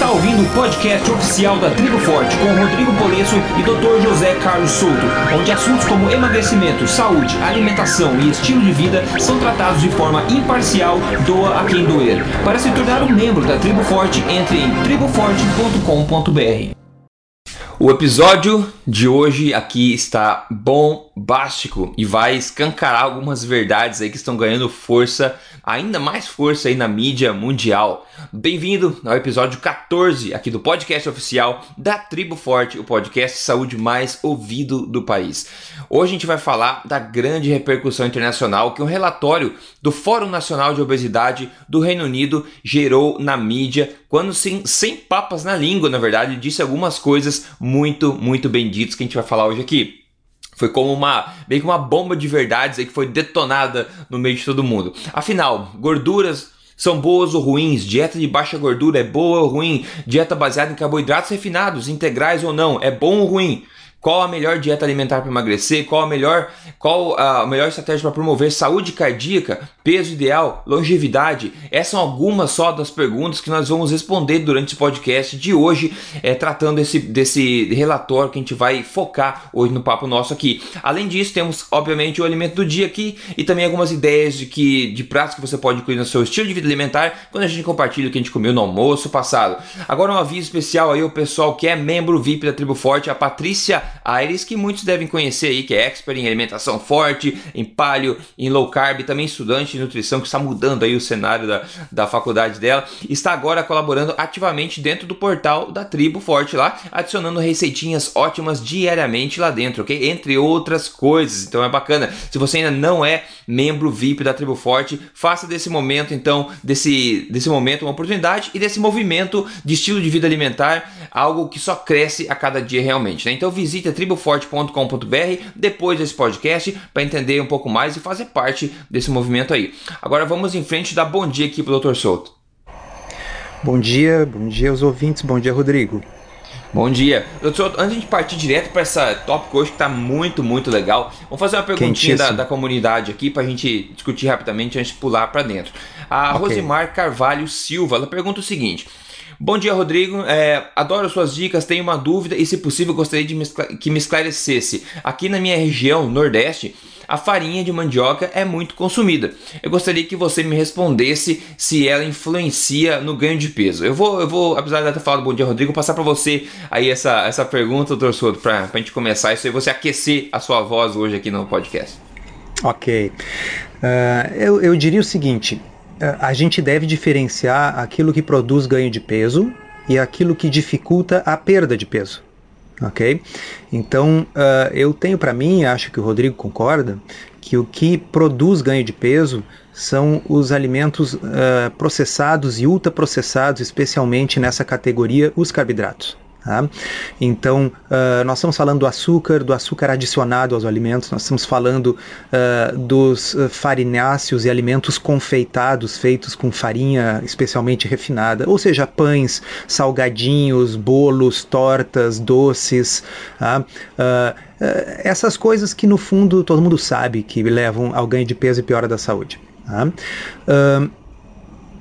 está ouvindo o podcast oficial da Tribo Forte com Rodrigo Polesso e Dr. José Carlos Souto, onde assuntos como emagrecimento, saúde, alimentação e estilo de vida são tratados de forma imparcial, doa a quem doer. Para se tornar um membro da Tribo Forte, entre em triboforte.com.br. O episódio de hoje aqui está bombástico e vai escancarar algumas verdades aí que estão ganhando força, ainda mais força aí na mídia mundial. Bem-vindo ao episódio 14 aqui do podcast oficial da Tribo Forte, o podcast de saúde mais ouvido do país. Hoje a gente vai falar da grande repercussão internacional que um relatório do Fórum Nacional de Obesidade do Reino Unido gerou na mídia, quando sem, sem papas na língua, na verdade, disse algumas coisas muito, muito bem ditas que a gente vai falar hoje aqui. Foi como uma, meio que uma bomba de verdades aí que foi detonada no meio de todo mundo. Afinal, gorduras são boas ou ruins? Dieta de baixa gordura é boa ou ruim? Dieta baseada em carboidratos refinados, integrais ou não, é bom ou ruim? Qual a melhor dieta alimentar para emagrecer? Qual a melhor, qual a melhor estratégia para promover saúde cardíaca, peso ideal, longevidade? Essas são algumas só das perguntas que nós vamos responder durante esse podcast de hoje, é, tratando esse, desse relatório que a gente vai focar hoje no papo nosso aqui. Além disso, temos obviamente o alimento do dia aqui e também algumas ideias de que de pratos que você pode incluir no seu estilo de vida alimentar quando a gente compartilha o que a gente comeu no almoço passado. Agora um aviso especial aí o pessoal que é membro VIP da Tribo Forte, a Patrícia Aires, que muitos devem conhecer aí, que é expert em alimentação forte, em paleo, em low carb, também estudante de nutrição, que está mudando aí o cenário da, da faculdade dela, está agora colaborando ativamente dentro do portal da Tribo Forte lá, adicionando receitinhas ótimas diariamente lá dentro, ok? Entre outras coisas, então é bacana. Se você ainda não é membro VIP da Tribo Forte, faça desse momento, então, desse, desse momento uma oportunidade e desse movimento de estilo de vida alimentar algo que só cresce a cada dia realmente, né? Então visite visite triboforte.com.br depois desse podcast para entender um pouco mais e fazer parte desse movimento aí. Agora vamos em frente dar bom dia aqui para o Dr. Souto. Bom dia, bom dia aos ouvintes, bom dia Rodrigo. Bom dia. Doutor, antes de partir direto para essa tópico hoje que está muito, muito legal, vamos fazer uma perguntinha da, da, comunidade aqui para a gente discutir rapidamente antes de pular para dentro. A okay. Rosimar Carvalho Silva, ela pergunta o seguinte: Bom dia, Rodrigo. É, adoro suas dicas. Tenho uma dúvida e, se possível, gostaria de me que me esclarecesse. Aqui na minha região, Nordeste, a farinha de mandioca é muito consumida. Eu gostaria que você me respondesse se ela influencia no ganho de peso. Eu vou, eu vou apesar de ter falado bom dia, Rodrigo, passar para você aí essa, essa pergunta, doutor Souto, para a gente começar isso aí, você aquecer a sua voz hoje aqui no podcast. Ok. Uh, eu, eu diria o seguinte: a gente deve diferenciar aquilo que produz ganho de peso e aquilo que dificulta a perda de peso. Ok? Então, uh, eu tenho para mim, acho que o Rodrigo concorda, que o que produz ganho de peso são os alimentos uh, processados e ultraprocessados, especialmente nessa categoria, os carboidratos. Tá? Então, uh, nós estamos falando do açúcar, do açúcar adicionado aos alimentos, nós estamos falando uh, dos farináceos e alimentos confeitados feitos com farinha especialmente refinada, ou seja, pães, salgadinhos, bolos, tortas, doces. Tá? Uh, essas coisas que no fundo todo mundo sabe que levam ao ganho de peso e piora da saúde. Tá?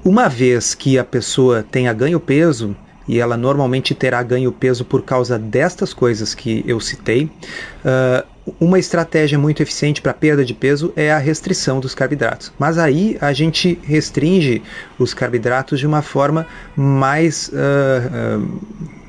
uma vez que a pessoa tenha ganho peso, e ela normalmente terá ganho peso por causa destas coisas que eu citei. Uh, uma estratégia muito eficiente para perda de peso é a restrição dos carboidratos. Mas aí a gente restringe os carboidratos de uma forma mais. Uh, uh,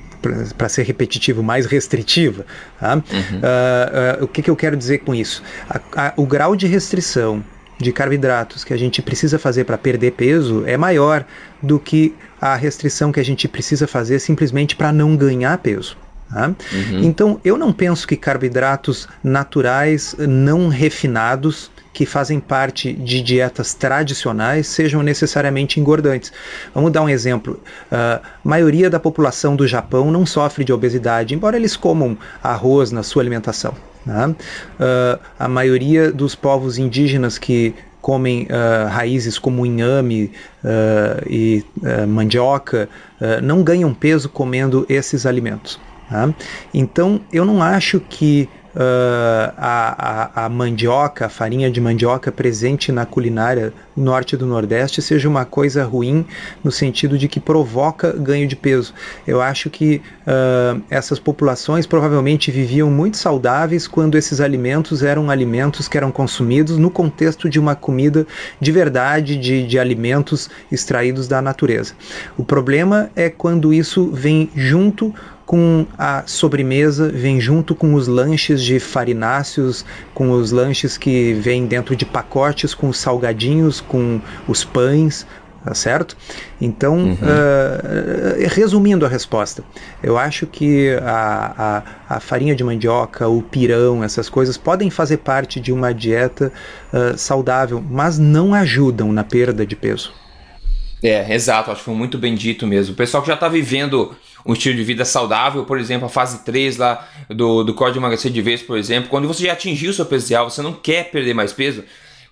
para ser repetitivo, mais restritiva. Tá? Uhum. Uh, uh, o que, que, eu quero dizer com isso? A, a, o grau de restrição de carboidratos que a gente precisa fazer para perder peso é maior do que a restrição que a gente precisa fazer simplesmente para não ganhar peso. Tá? Uhum. Então, eu não penso que carboidratos naturais, não refinados, que fazem parte de dietas tradicionais sejam necessariamente engordantes. Vamos dar um exemplo. A uh, maioria da população do Japão não sofre de obesidade, embora eles comam arroz na sua alimentação. Né? Uh, a maioria dos povos indígenas que comem uh, raízes como inhame uh, e mandioca não ganham peso comendo esses alimentos. Tá? Então, eu não acho que uh, a, a, a, mandioca, a farinha de mandioca presente na culinária norte do Nordeste seja uma coisa ruim no sentido de que provoca ganho de peso. Eu acho que uh, essas populações provavelmente viviam muito saudáveis quando esses alimentos eram alimentos que eram consumidos no contexto de uma comida de verdade, de, de alimentos extraídos da natureza. O problema é quando isso vem junto com a sobremesa, vem junto com os lanches de farináceos, com os lanches que vêm dentro de pacotes, com os salgadinhos, com os pães, tá certo? Então, uhum. uh, resumindo a resposta, eu acho que a, a, a, farinha de mandioca, o pirão, essas coisas podem fazer parte de uma dieta uh, saudável, mas não ajudam na perda de peso. É, exato, acho que foi muito bem dito mesmo. O pessoal que já está vivendo um estilo de vida saudável, por exemplo, a fase 3 lá do, do Código de Emagrecer de Vez, por exemplo, quando você já atingiu o seu peso ideal, você não quer perder mais peso,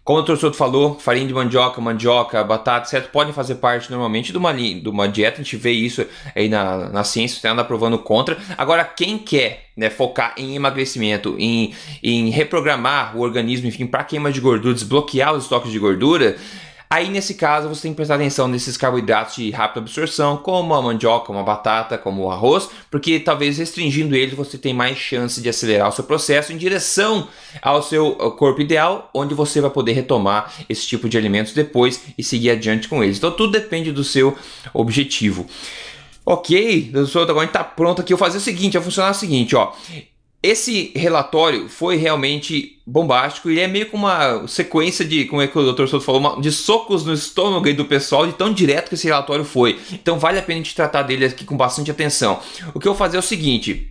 como o doutor falou, farinha de mandioca, mandioca, batata, certo? Podem fazer parte normalmente de uma, de uma dieta, a gente vê isso aí na, na ciência, tem nada provando contra. Agora, quem quer né, focar em emagrecimento, em, em reprogramar o organismo, enfim, para queima de gordura, desbloquear os estoques de gordura, Aí, nesse caso, você tem que prestar atenção nesses carboidratos de rápida absorção, como a mandioca, como a batata, como o arroz, porque talvez restringindo eles você tem mais chance de acelerar o seu processo em direção ao seu corpo ideal, onde você vai poder retomar esse tipo de alimentos depois e seguir adiante com eles. Então, tudo depende do seu objetivo. Ok, doutor, agora a gente tá pronto aqui. Eu vou fazer o seguinte, vai funcionar o seguinte, ó. Esse relatório foi realmente bombástico e é meio que uma sequência de, como é que o Dr. Souto falou, uma, de socos no estômago do pessoal, de tão direto que esse relatório foi. Então vale a pena a gente tratar dele aqui com bastante atenção. O que eu vou fazer é o seguinte: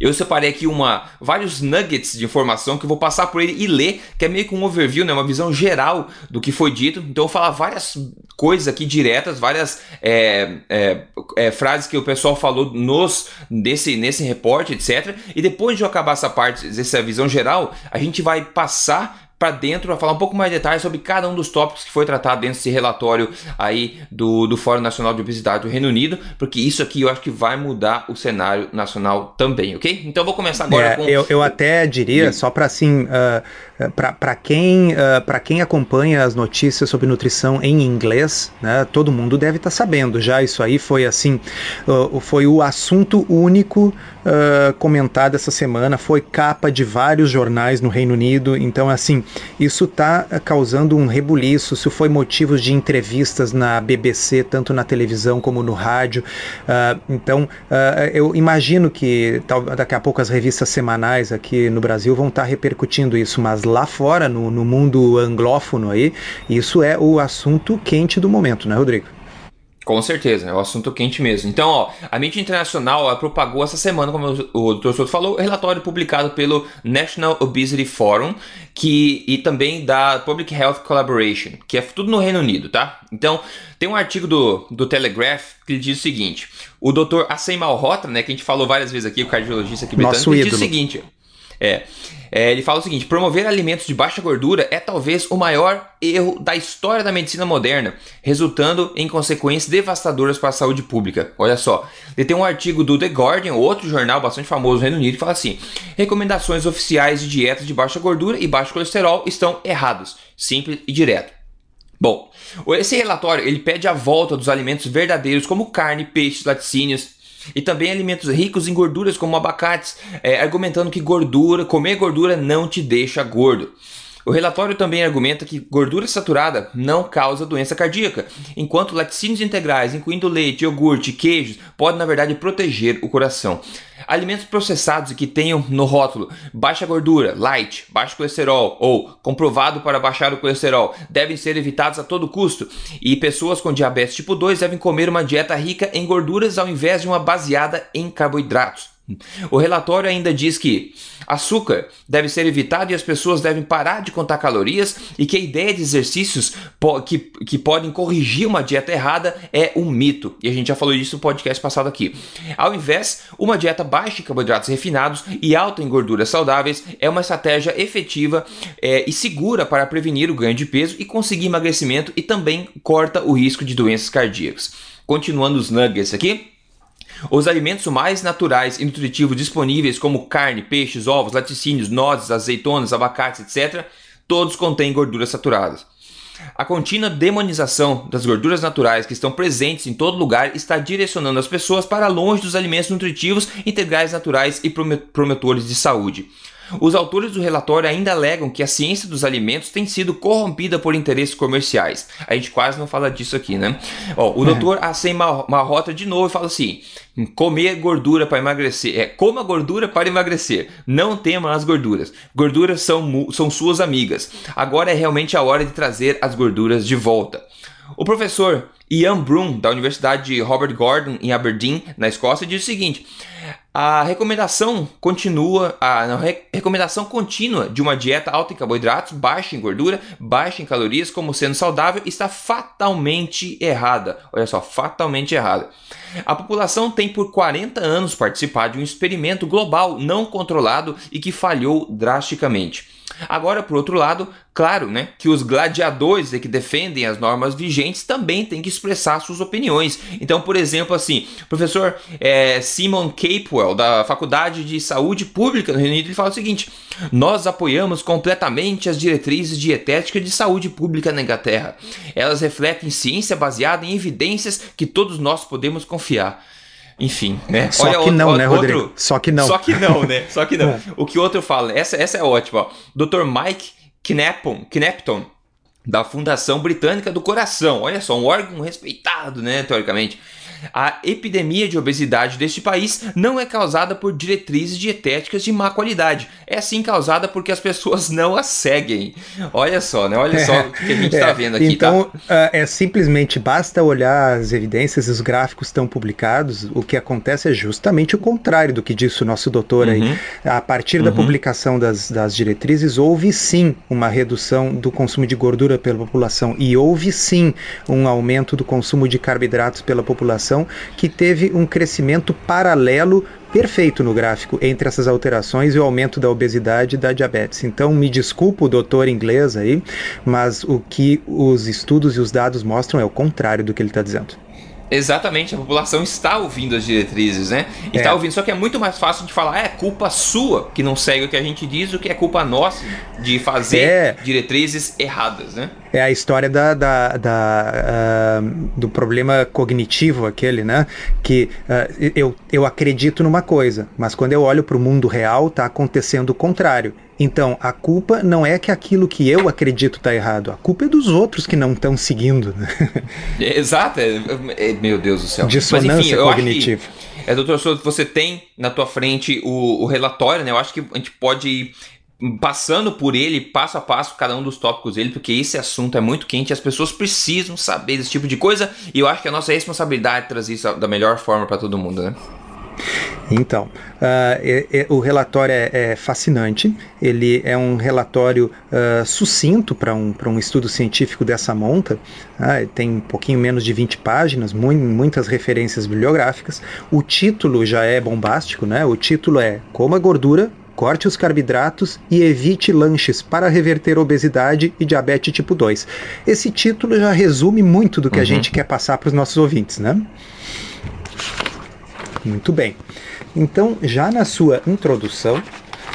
eu separei aqui uma, vários nuggets de informação que eu vou passar por ele e ler, que é meio que um overview, né, uma visão geral do que foi dito. Então eu vou falar várias coisas aqui diretas, várias é, é, é, frases que o pessoal falou nos, desse, nesse reporte, etc. E depois de eu acabar essa parte, essa visão geral, a gente vai passar para dentro para falar um pouco mais de detalhes sobre cada um dos tópicos que foi tratado dentro desse relatório aí do, do Fórum Nacional de Obesidade do Reino Unido, porque isso aqui eu acho que vai mudar o cenário nacional também, ok? Então eu vou começar agora é, com. Eu, eu até diria, só para assim, uh, para quem, uh, quem acompanha as notícias sobre nutrição em inglês, né, todo mundo deve estar tá sabendo já. Isso aí foi assim, uh, foi o assunto único uh, comentado essa semana, foi capa de vários jornais no Reino Unido. Então, assim, isso está causando um rebuliço. Isso foi motivo de entrevistas na BBC, tanto na televisão como no rádio. Uh, então, uh, eu imagino que daqui a pouco as revistas semanais aqui no Brasil vão estar tá repercutindo isso, mas lá fora, no, no mundo anglófono aí, isso é o assunto quente do momento, né, Rodrigo? Com certeza, é o um assunto quente mesmo. Então, ó, a mídia internacional propagou essa semana, como o Dr. Souto falou, o relatório publicado pelo National Obesity Forum que, e também da Public Health Collaboration, que é tudo no Reino Unido, tá? Então, tem um artigo do, do Telegraph que diz o seguinte: o Dr. Assem Malhotra, né, que a gente falou várias vezes aqui, o cardiologista aqui britânico, diz o seguinte: é, é, ele fala o seguinte: promover alimentos de baixa gordura é talvez o maior erro da história da medicina moderna, resultando em consequências devastadoras para a saúde pública. Olha só, ele tem um artigo do The Guardian, outro jornal bastante famoso no Reino Unido, que fala assim: recomendações oficiais de dieta de baixa gordura e baixo colesterol estão errados, simples e direto. Bom, esse relatório ele pede a volta dos alimentos verdadeiros como carne, peixes, laticínios, e também alimentos ricos em gorduras como abacates, é, argumentando que gordura, comer gordura não te deixa gordo. O relatório também argumenta que gordura saturada não causa doença cardíaca, enquanto laticínios integrais, incluindo leite, iogurte e queijos, podem na verdade proteger o coração. Alimentos processados que tenham no rótulo baixa gordura, light, baixo colesterol ou comprovado para baixar o colesterol devem ser evitados a todo custo. E pessoas com diabetes tipo 2 devem comer uma dieta rica em gorduras ao invés de uma baseada em carboidratos. O relatório ainda diz que açúcar deve ser evitado e as pessoas devem parar de contar calorias e que a ideia de exercícios que, que podem corrigir uma dieta errada é um mito. E a gente já falou disso no podcast passado aqui. Ao invés, uma dieta baixa em carboidratos refinados e alta em gorduras saudáveis é uma estratégia efetiva é, e segura para prevenir o ganho de peso e conseguir emagrecimento e também corta o risco de doenças cardíacas. Continuando os nuggets aqui. Os alimentos mais naturais e nutritivos disponíveis, como carne, peixes, ovos, laticínios, nozes, azeitonas, abacates, etc., todos contêm gorduras saturadas. A contínua demonização das gorduras naturais que estão presentes em todo lugar está direcionando as pessoas para longe dos alimentos nutritivos, integrais naturais e promotores de saúde. Os autores do relatório ainda alegam que a ciência dos alimentos tem sido corrompida por interesses comerciais. A gente quase não fala disso aqui, né? Ó, o é. doutor Assem Marrota de novo fala assim: comer gordura para emagrecer. É, coma gordura para emagrecer. Não tema as gorduras. Gorduras são, são suas amigas. Agora é realmente a hora de trazer as gorduras de volta. O professor Ian Broom, da Universidade de Robert Gordon, em Aberdeen, na Escócia, diz o seguinte: a recomendação continua, a, a re, recomendação contínua de uma dieta alta em carboidratos, baixa em gordura, baixa em calorias como sendo saudável está fatalmente errada. Olha só, fatalmente errada. A população tem por 40 anos participado de um experimento global não controlado e que falhou drasticamente. Agora, por outro lado, claro, né, que os gladiadores que defendem as normas vigentes também têm que expressar suas opiniões. Então, por exemplo, assim, o professor é, Simon Capewell, da Faculdade de Saúde Pública no Reino Unido, ele fala o seguinte: nós apoiamos completamente as diretrizes dietéticas de saúde pública na Inglaterra. Elas refletem ciência baseada em evidências que todos nós podemos confiar. Enfim, né? Só Olha, que não, outro, né, Rodrigo? Outro... Só que não. Só que não, né? Só que não. É. O que outro fala, essa, essa é ótima. Ó. Dr. Mike Knapton, Knapton, da Fundação Britânica do Coração. Olha só, um órgão respeitado, né, teoricamente a epidemia de obesidade deste país não é causada por diretrizes dietéticas de má qualidade, é sim causada porque as pessoas não as seguem. Olha só, né? Olha só o que a gente está é, vendo aqui. Então, tá? é simplesmente basta olhar as evidências, os gráficos estão publicados, o que acontece é justamente o contrário do que disse o nosso doutor uhum. aí. A partir uhum. da publicação das, das diretrizes, houve sim uma redução do consumo de gordura pela população e houve sim um aumento do consumo de carboidratos pela população alteração que teve um crescimento paralelo perfeito no gráfico entre essas alterações e o aumento da obesidade e da diabetes. Então, me desculpa o doutor inglês aí, mas o que os estudos e os dados mostram é o contrário do que ele está dizendo. Exatamente, a população está ouvindo as diretrizes, né? Está é. ouvindo, só que é muito mais fácil de falar, é culpa sua que não segue o que a gente diz, do que é culpa nossa de fazer é. diretrizes erradas, né? É a história da, da, da uh, do problema cognitivo, aquele, né? Que uh, eu, eu acredito numa coisa, mas quando eu olho para o mundo real, está acontecendo o contrário. Então, a culpa não é que aquilo que eu acredito está errado, a culpa é dos outros que não estão seguindo. Né? Exato, é, é, meu Deus do céu. Dissonância Mas, enfim, cognitiva. Que, é, doutor Souto, você tem na tua frente o, o, relatório, né? Eu acho que a gente pode ir passando por ele, passo a passo, cada um dos tópicos dele, porque esse assunto é muito quente, as pessoas precisam saber desse tipo de coisa, e eu acho que é a nossa responsabilidade é trazer isso da melhor forma para todo mundo, né? Então, uh, é, é, o relatório é, é, fascinante, ele é um relatório uh, sucinto para um, um estudo científico dessa monta, uh, tem um pouquinho menos de 20 páginas, mu muitas referências bibliográficas. O título já é bombástico, né? o título é Coma Gordura, corte os carboidratos e evite lanches para reverter obesidade e diabetes tipo 2. Esse título já resume muito do que uhum. a gente quer passar para os nossos ouvintes, né? Muito bem. Então, já na sua introdução,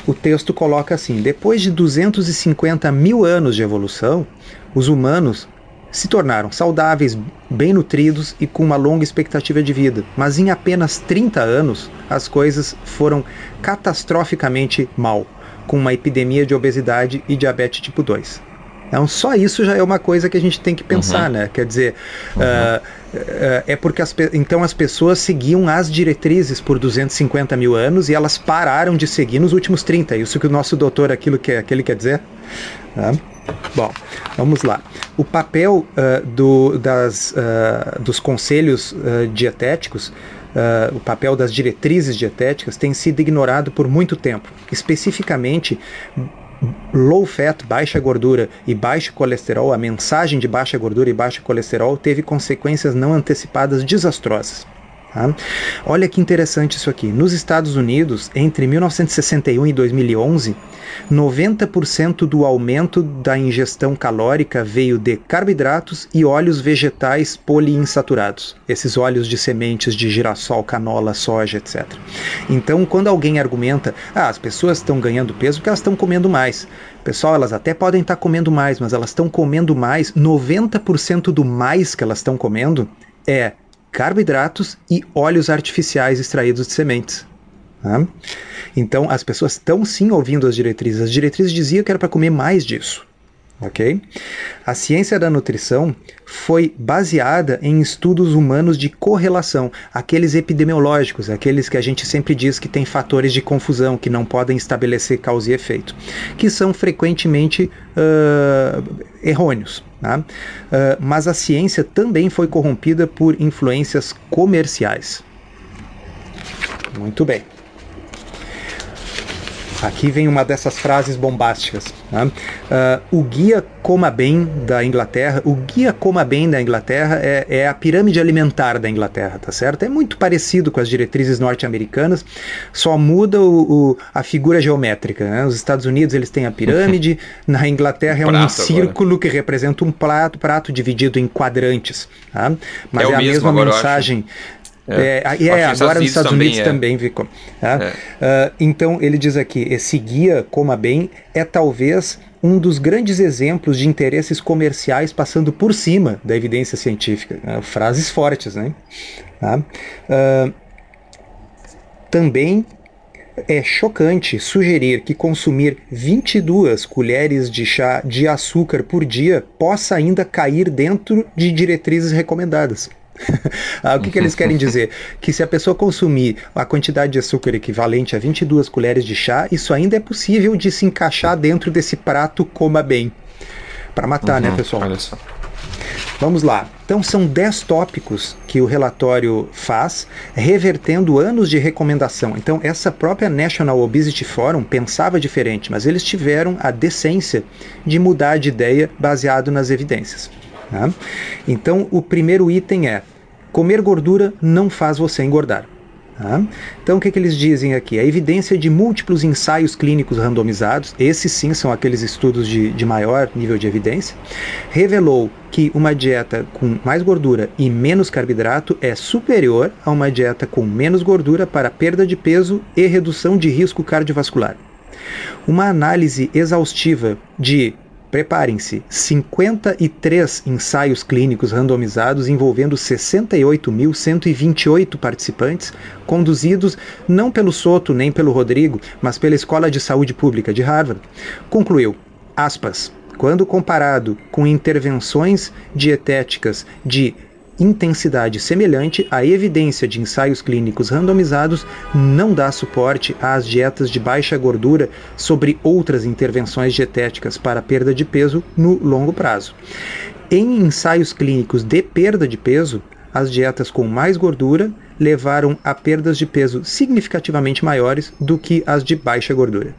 o texto coloca assim: depois de 250 mil anos de evolução, os humanos se tornaram saudáveis, bem nutridos e com uma longa expectativa de vida. Mas em apenas 30 anos, as coisas foram catastroficamente mal, com uma epidemia de obesidade e diabetes tipo 2. Então, só isso já é uma coisa que a gente tem que pensar, uhum. né? Quer dizer, uhum. uh, uh, é porque as, então as pessoas seguiam as diretrizes por 250 mil anos e elas pararam de seguir nos últimos 30. É isso que o nosso doutor aquilo que, aquele quer dizer? Bom, vamos lá. O papel uh, do, das, dos conselhos dietéticos Uh, o papel das diretrizes dietéticas tem sido ignorado por muito tempo. Especificamente, low fat, baixa gordura e baixo colesterol, a mensagem de baixa gordura e baixo colesterol teve consequências não antecipadas desastrosas. Tá? Olha que interessante isso aqui. Nos Estados Unidos, entre 1961 e 2011, 90% do aumento da ingestão calórica veio de carboidratos e óleos vegetais poliinsaturados, esses óleos de sementes de girassol, canola, soja, etc. Então, quando alguém argumenta, ah, as pessoas estão ganhando peso porque elas estão comendo mais. Pessoal, elas até podem estar comendo mais, mas elas estão comendo mais, 90% do mais que elas estão comendo é carboidratos e óleos artificiais extraídos de sementes. Tá? Então as pessoas estão sim ouvindo as diretrizes. As diretrizes diziam que era para comer mais disso. Ok? A ciência da nutrição foi baseada em estudos humanos de correlação, aqueles epidemiológicos, aqueles que a gente sempre diz que tem fatores de confusão, que não podem estabelecer causa e efeito, que são frequentemente uh, errôneos. Uh, mas a ciência também foi corrompida por influências comerciais. Muito bem. Aqui vem uma dessas frases bombásticas. Né? Uh, o guia Coma Bem da Inglaterra, o guia Coma Bem da Inglaterra é, é, a pirâmide alimentar da Inglaterra, tá certo? É muito parecido com as diretrizes norte-americanas, só muda o, o, a figura geométrica. Né? Os Estados Unidos eles têm a pirâmide, na Inglaterra é um, um círculo agora. que representa um prato, prato dividido em quadrantes. Tá? Mas é, é a mesma mensagem. É, é, é agora nos Estados Unidos também, é. ficou. Tá? Uh, então ele diz aqui: esse guia Coma Bem é talvez um dos grandes exemplos de interesses comerciais passando por cima da evidência científica. Uh, frases fortes, né? Tá? Uh, também é chocante sugerir que consumir 22 colheres de chá de açúcar por dia possa ainda cair dentro de diretrizes recomendadas. ah, o que, que eles querem dizer? Que se a pessoa consumir a quantidade de açúcar equivalente a 22 colheres de chá, isso ainda é possível de se encaixar dentro desse prato coma bem. Para matar, né, uhum, né, pessoal? Olha só. Vamos lá. Então são 10 tópicos que o relatório faz, revertendo anos de recomendação. Então essa própria National Obesity Forum pensava diferente, mas eles tiveram a decência de mudar de ideia baseado nas evidências. Né? Então, o primeiro item é: comer gordura não faz você engordar. Tá? Então, o que, que, eles dizem aqui? A evidência de múltiplos ensaios clínicos randomizados, esses sim são aqueles estudos de, de maior nível de evidência, revelou que uma dieta com mais gordura e menos carboidrato é superior a uma dieta com menos gordura para perda de peso e redução de risco cardiovascular. Uma análise exaustiva de Preparem-se, 53 ensaios clínicos randomizados envolvendo 68.128 participantes, conduzidos não pelo Soto nem pelo Rodrigo, mas pela Escola de Saúde Pública de Harvard, concluiu, aspas, quando comparado com intervenções dietéticas de intensidade semelhante, a evidência de ensaios clínicos randomizados não dá suporte às dietas de baixa gordura sobre outras intervenções dietéticas para perda de peso no longo prazo. Em ensaios clínicos de perda de peso, as dietas com mais gordura levaram a perdas de peso significativamente maiores do que as de baixa gordura.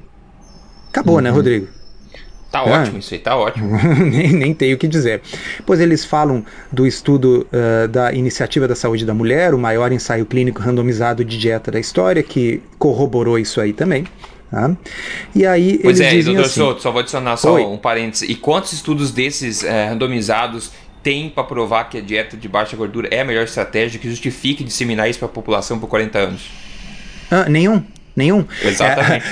Acabou, né, uhum. né, Rodrigo? Tá é. ótimo, isso aí tá ótimo. nem, nem tenho o que dizer. Pois eles falam do estudo uh, da Iniciativa da Saúde da Mulher, o maior ensaio clínico randomizado de dieta da história, que corroborou isso aí também. Tá? E aí pois eles é, dizem doutor assim, Souto, só vou adicionar só Oi. um parênteses. E quantos estudos desses é, randomizados tem para provar que a dieta de baixa gordura é a melhor estratégia que justifique disseminar isso para a população por 40 anos? Ah, nenhum. Nenhum. Exatamente.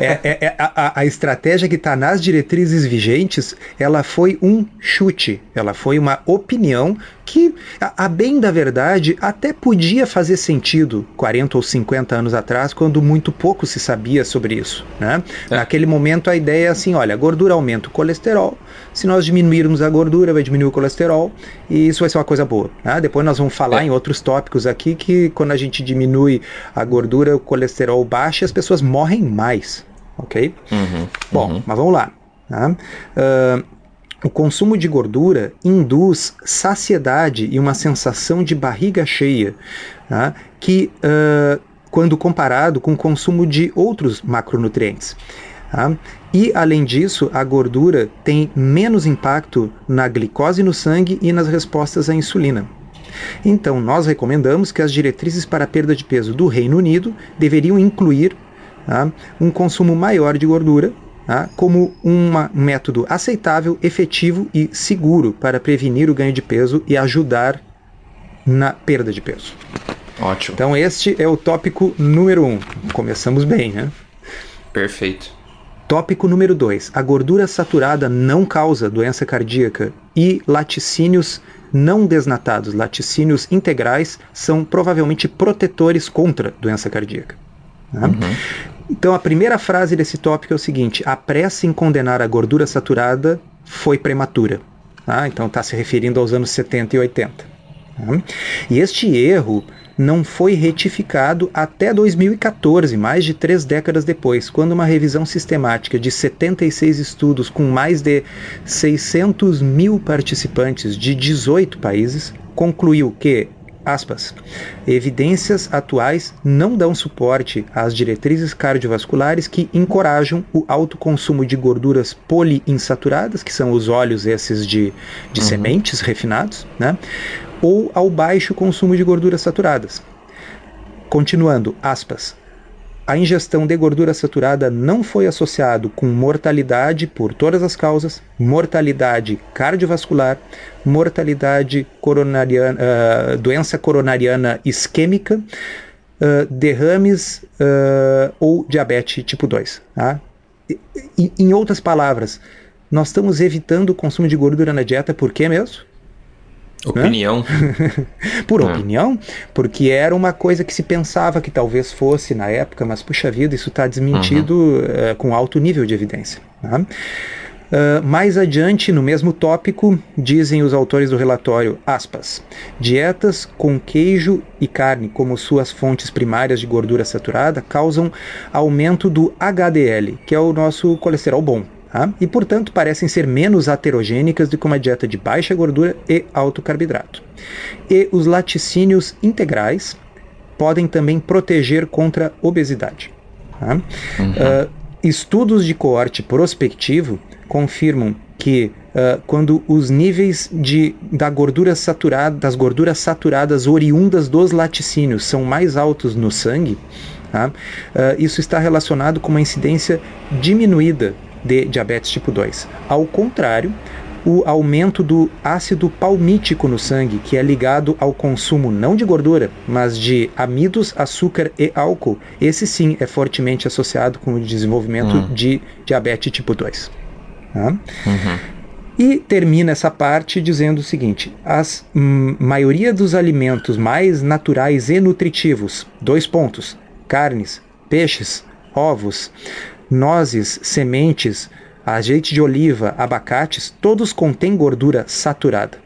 É, é, é, é a, a, estratégia que está nas diretrizes vigentes, ela foi um chute, ela foi uma opinião que, a, a, bem da verdade, até podia fazer sentido 40 ou 50 anos atrás, quando muito pouco se sabia sobre isso. Né? É. Naquele momento a ideia é assim, olha, gordura aumenta o colesterol, se nós diminuirmos a gordura, vai diminuir o colesterol, e isso vai ser uma coisa boa. Né? Depois nós vamos falar é. em outros tópicos aqui que quando a gente diminui a gordura, o colesterol baixa e as pessoas morrem mais. Ok? Uhum, Bom, uhum. mas vamos lá. Né? Uh, o consumo de gordura induz saciedade e uma sensação de barriga cheia, né? que, uh, quando comparado com o consumo de outros macronutrientes. Tá? E, além disso, a gordura tem menos impacto na glicose no sangue e nas respostas à insulina. Então, nós recomendamos que as diretrizes para a perda de peso do Reino Unido deveriam incluir tá, um consumo maior de gordura tá, como um método aceitável, efetivo e seguro para prevenir o ganho de peso e ajudar na perda de peso. Ótimo. Então, este é o tópico número um. Começamos bem, né? Perfeito. Tópico número 2. A gordura saturada não causa doença cardíaca e laticínios não desnatados, laticínios integrais, são provavelmente protetores contra doença cardíaca. Tá? Uhum. Então a primeira frase desse tópico é o seguinte: a pressa em condenar a gordura saturada foi prematura. Tá? Então está se referindo aos anos 70 e 80. Tá? E este erro não foi retificado até 2014, mais de três décadas depois, quando uma revisão sistemática de 76 estudos com mais de 600 mil participantes de 18 países concluiu que aspas, evidências atuais não dão suporte às diretrizes cardiovasculares que encorajam o alto consumo de gorduras poliinsaturadas, que são os óleos esses de, de uhum. sementes refinados, né? Ou ao baixo consumo de gorduras saturadas. Continuando, aspas. A ingestão de gordura saturada não foi associado com mortalidade por todas as causas, mortalidade cardiovascular, mortalidade coronariana, uh, doença coronariana isquêmica, uh, derrames uh, ou diabetes tipo 2. Tá? E, em outras palavras, nós estamos evitando o consumo de gordura na dieta por quê mesmo? Opinião. Por ah. opinião, porque era uma coisa que se pensava que talvez fosse na época, mas puxa vida, isso está desmentido uhum. uh, com alto nível de evidência. Tá? Uh, mais adiante, no mesmo tópico, dizem os autores do relatório, aspas, dietas com queijo e carne como suas fontes primárias de gordura saturada causam aumento do HDL, que é o nosso colesterol bom, Tá? e, portanto, parecem ser menos aterogênicas do que uma dieta de baixa gordura e alto carboidrato. E os laticínios integrais podem também proteger contra obesidade. Tá? Uhum. Uh, estudos de coorte prospectivo confirmam que uh, quando os níveis de, da gordura saturada, das gorduras saturadas oriundas dos laticínios são mais altos no sangue, tá? uh, isso está relacionado com uma incidência diminuída de diabetes tipo 2. Ao contrário, o aumento do ácido palmítico no sangue, que é ligado ao consumo não de gordura, mas de amidos, açúcar e álcool, esse sim é fortemente associado com o desenvolvimento uhum. de diabetes tipo 2. Tá? Uhum. E termina essa parte dizendo o seguinte: a hum, maioria dos alimentos mais naturais e nutritivos, dois pontos, carnes, peixes, ovos, nozes, sementes, azeite de oliva, abacates, todos contêm gordura saturada.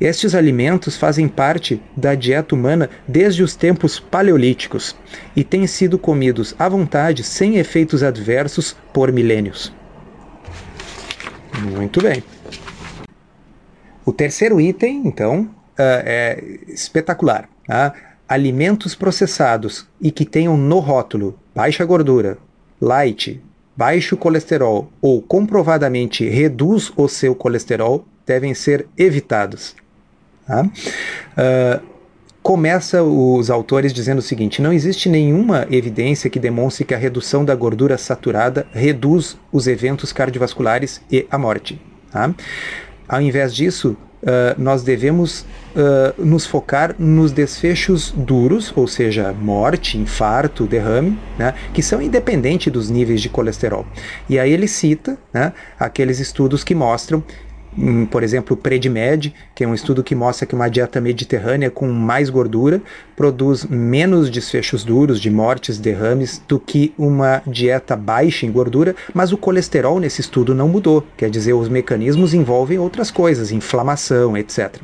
Estes alimentos fazem parte da dieta humana desde os tempos paleolíticos e têm sido comidos à vontade sem efeitos adversos por milênios. Muito bem. O terceiro item, então, é espetacular. Tá? Alimentos processados e que tenham no rótulo baixa gordura, light, baixo colesterol ou comprovadamente reduz o seu colesterol devem ser evitados. Tá? Uh, começa os autores dizendo o seguinte: não existe nenhuma evidência que demonstre que a redução da gordura saturada reduz os eventos cardiovasculares e a morte. Tá? Ao invés disso, uh, nós devemos uh, nos focar nos desfechos duros, ou seja, morte, infarto, derrame, né, que são independentes dos níveis de colesterol. E aí ele cita né, aqueles estudos que mostram por exemplo, o PREDIMED, que é um estudo que mostra que uma dieta mediterrânea com mais gordura produz menos desfechos duros de mortes, derrames, do que uma dieta baixa em gordura, mas o colesterol nesse estudo não mudou, quer dizer, os mecanismos envolvem outras coisas, inflamação, etc.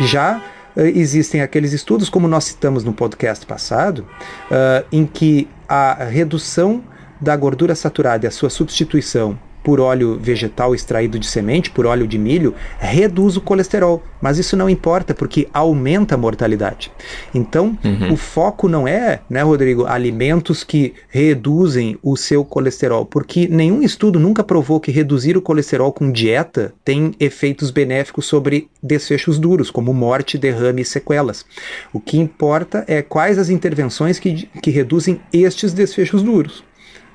Já eh, existem aqueles estudos, como nós citamos no podcast passado, uh, em que a redução da gordura saturada e a sua substituição por óleo vegetal extraído de semente, por óleo de milho, reduz o colesterol. Mas isso não importa, porque aumenta a mortalidade. Então, uhum. o foco não é, né, Rodrigo, alimentos que reduzem o seu colesterol, porque nenhum estudo nunca provou que reduzir o colesterol com dieta tem efeitos benéficos sobre desfechos duros, como morte, derrame e sequelas. O que importa é quais as intervenções que, que reduzem estes desfechos duros.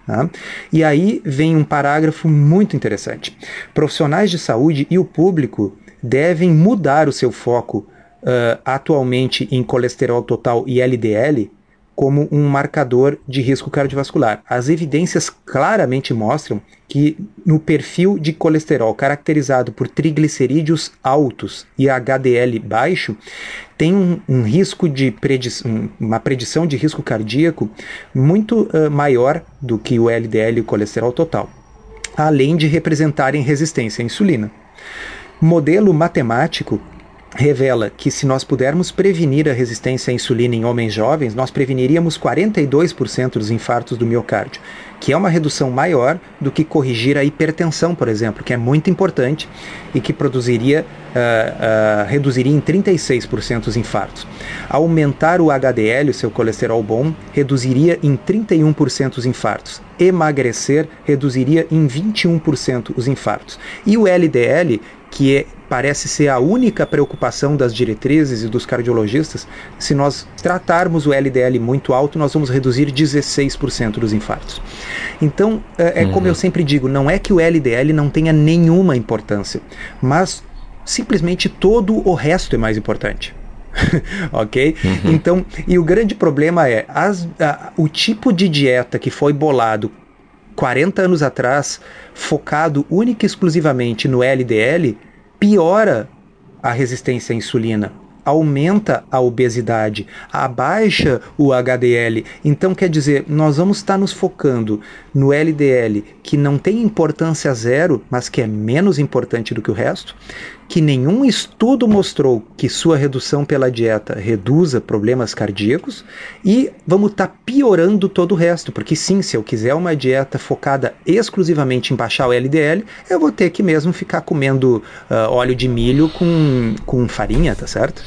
Tá? E aí vem um parágrafo muito interessante. Profissionais de saúde e o público devem mudar o seu foco uh, atualmente em colesterol total e LDL como um marcador de risco cardiovascular. As evidências claramente mostram que no perfil de colesterol caracterizado por triglicerídeos altos e HDL baixo, tem um, um risco de predição, uma predição de risco cardíaco muito uh, maior do que o LDL e o colesterol total, além de representarem resistência à insulina. Modelo matemático revela que se nós pudermos prevenir a resistência à insulina em homens jovens, nós preveniríamos 42% dos infartos do miocárdio, que é uma redução maior do que corrigir a hipertensão, por exemplo, que é muito importante e que produziria, uh, uh, reduziria em 36% os infartos. Aumentar o HDL, o seu colesterol bom, reduziria em 31% os infartos. Emagrecer reduziria em 21% os infartos. E o LDL, que é parece ser a única preocupação das diretrizes e dos cardiologistas, se nós tratarmos o LDL muito alto, nós vamos reduzir 16% dos infartos. Então, é, é uhum. como eu sempre digo, não é que o LDL não tenha nenhuma importância, mas simplesmente todo o resto é mais importante. ok? Uhum. Então, e o grande problema é as, a, o tipo de dieta que foi bolado 40 anos atrás, focado única e exclusivamente no LDL, piora a resistência à insulina, aumenta a obesidade, abaixa o HDL. Então, quer dizer, nós vamos estar nos focando no LDL, que não tem importância zero, mas que é menos importante do que o resto, que nenhum estudo mostrou que sua redução pela dieta reduza problemas cardíacos e vamos estar tá piorando todo o resto, porque sim, se eu quiser uma dieta focada exclusivamente em baixar o LDL, eu vou ter que mesmo ficar comendo uh, óleo de milho com, com farinha, tá certo?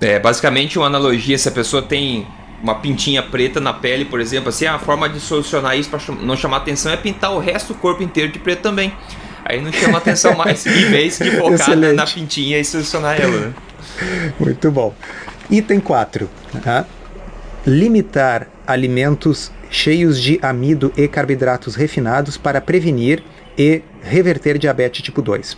É, basicamente uma analogia, se a pessoa tem uma pintinha preta na pele, por exemplo, assim, a forma de solucionar isso para não chamar atenção é pintar o resto do corpo inteiro de preto também. Aí não chama atenção mais, em vez de focar na, na, pintinha e solucionar ela. Né? Muito bom. Item 4. Tá? Limitar alimentos cheios de amido e carboidratos refinados para prevenir e reverter diabetes tipo 2.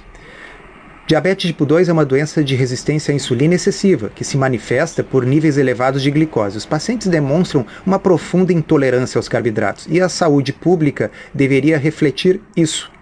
Diabetes tipo 2 é uma doença de resistência à insulina excessiva, que se manifesta por níveis elevados de glicose. Os pacientes demonstram uma profunda intolerância aos carboidratos e a saúde pública deveria refletir isso.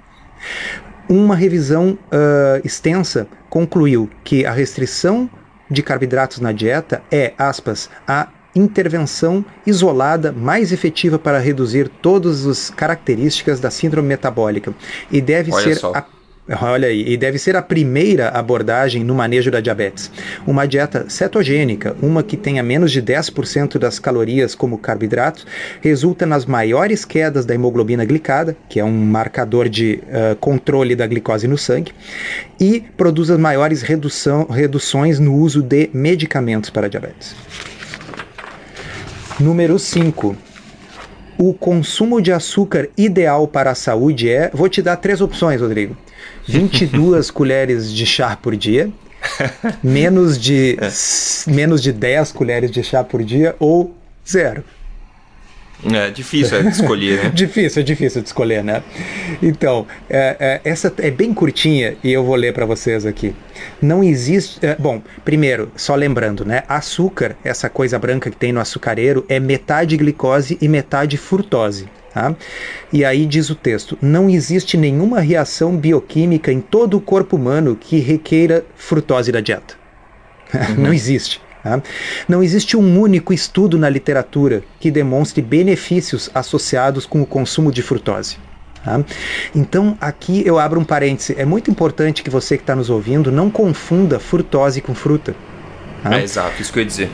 Uma revisão uh, extensa concluiu que a restrição de carboidratos na dieta é, aspas, a intervenção isolada mais efetiva para reduzir todas as características da síndrome metabólica e deve Olha ser a Olha aí, e deve ser a primeira abordagem no manejo da diabetes. Uma dieta cetogênica, uma que tenha menos de 10% das calorias como carboidratos, resulta nas maiores quedas da hemoglobina glicada, que é um marcador de uh, controle da glicose no sangue, e produz as maiores redução, reduções no uso de medicamentos para diabetes. Número 5 o consumo de açúcar ideal para a saúde é. Vou te dar três opções, Rodrigo: 22 colheres de chá por dia, menos de, é. menos de 10 colheres de chá por dia ou zero. É difícil de escolher, né? difícil, é difícil de escolher, né? Então, é, é, essa é bem curtinha e eu vou ler para vocês aqui. Não existe. É, bom, primeiro, só lembrando, né? Açúcar, essa coisa branca que tem no açucareiro, é metade glicose e metade frutose. Tá? E aí diz o texto: não existe nenhuma reação bioquímica em todo o corpo humano que requeira frutose da dieta. Uhum. não existe. Tá? Não existe um único estudo na literatura que demonstre benefícios associados com o consumo de frutose. Tá? Então, aqui eu abro um parêntese. É muito importante que você que está nos ouvindo não confunda frutose com fruta. Tá? É exato, isso que eu ia dizer.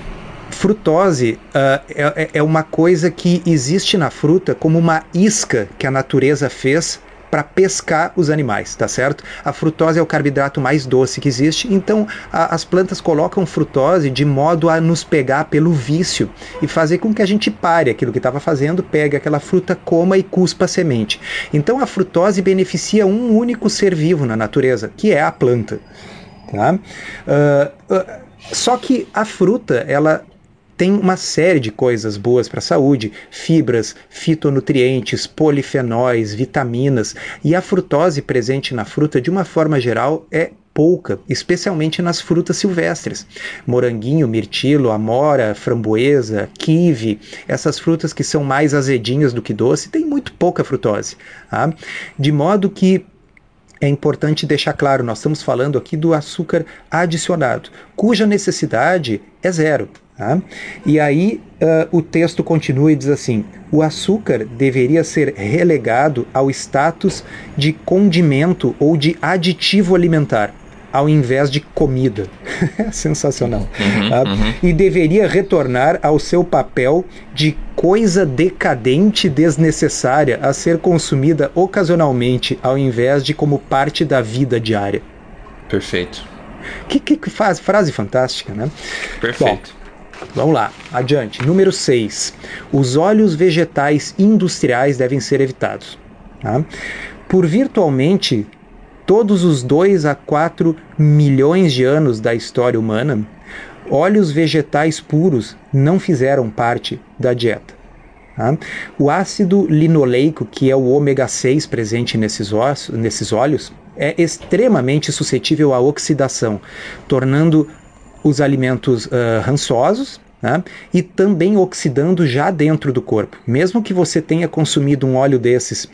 Frutose uh, é, é uma coisa que existe na fruta como uma isca que a natureza fez para pescar os animais, tá certo? A frutose é o carboidrato mais doce que existe, então a, as plantas colocam frutose de modo a nos pegar pelo vício e fazer com que a gente pare aquilo que estava fazendo, pegue aquela fruta, coma e cuspa a semente. Então a frutose beneficia um único ser vivo na natureza, que é a planta. Tá? Uh, uh, só que a fruta, ela tem uma série de coisas boas para a saúde: fibras, fitonutrientes, polifenóis, vitaminas. E a frutose presente na fruta, de uma forma geral, é pouca, especialmente nas frutas silvestres. Moranguinho, mirtilo, amora, framboesa, kiwi, essas frutas que são mais azedinhas do que doce, tem muito pouca frutose. Tá? De modo que é importante deixar claro, nós estamos falando aqui do açúcar adicionado, cuja necessidade é zero. Tá? E aí uh, o texto continua e diz assim: o açúcar deveria ser relegado ao status de condimento ou de aditivo alimentar ao invés de comida. Sensacional. Uhum, tá? uhum. E deveria retornar ao seu papel de coisa decadente desnecessária a ser consumida ocasionalmente, ao invés de como parte da vida diária. Perfeito. Que, que faz, frase fantástica, né? Perfeito. Bom, Vamos lá, adiante. Número 6. Os óleos vegetais industriais devem ser evitados. Tá? Por virtualmente todos os 2 a 4 milhões de anos da história humana, óleos vegetais puros não fizeram parte da dieta. Tá? O ácido linoleico, que é o ômega 6 presente nesses, ossos, nesses óleos, é extremamente suscetível à oxidação, tornando os alimentos uh, rançosos né? e também oxidando já dentro do corpo. Mesmo que você tenha consumido um óleo desses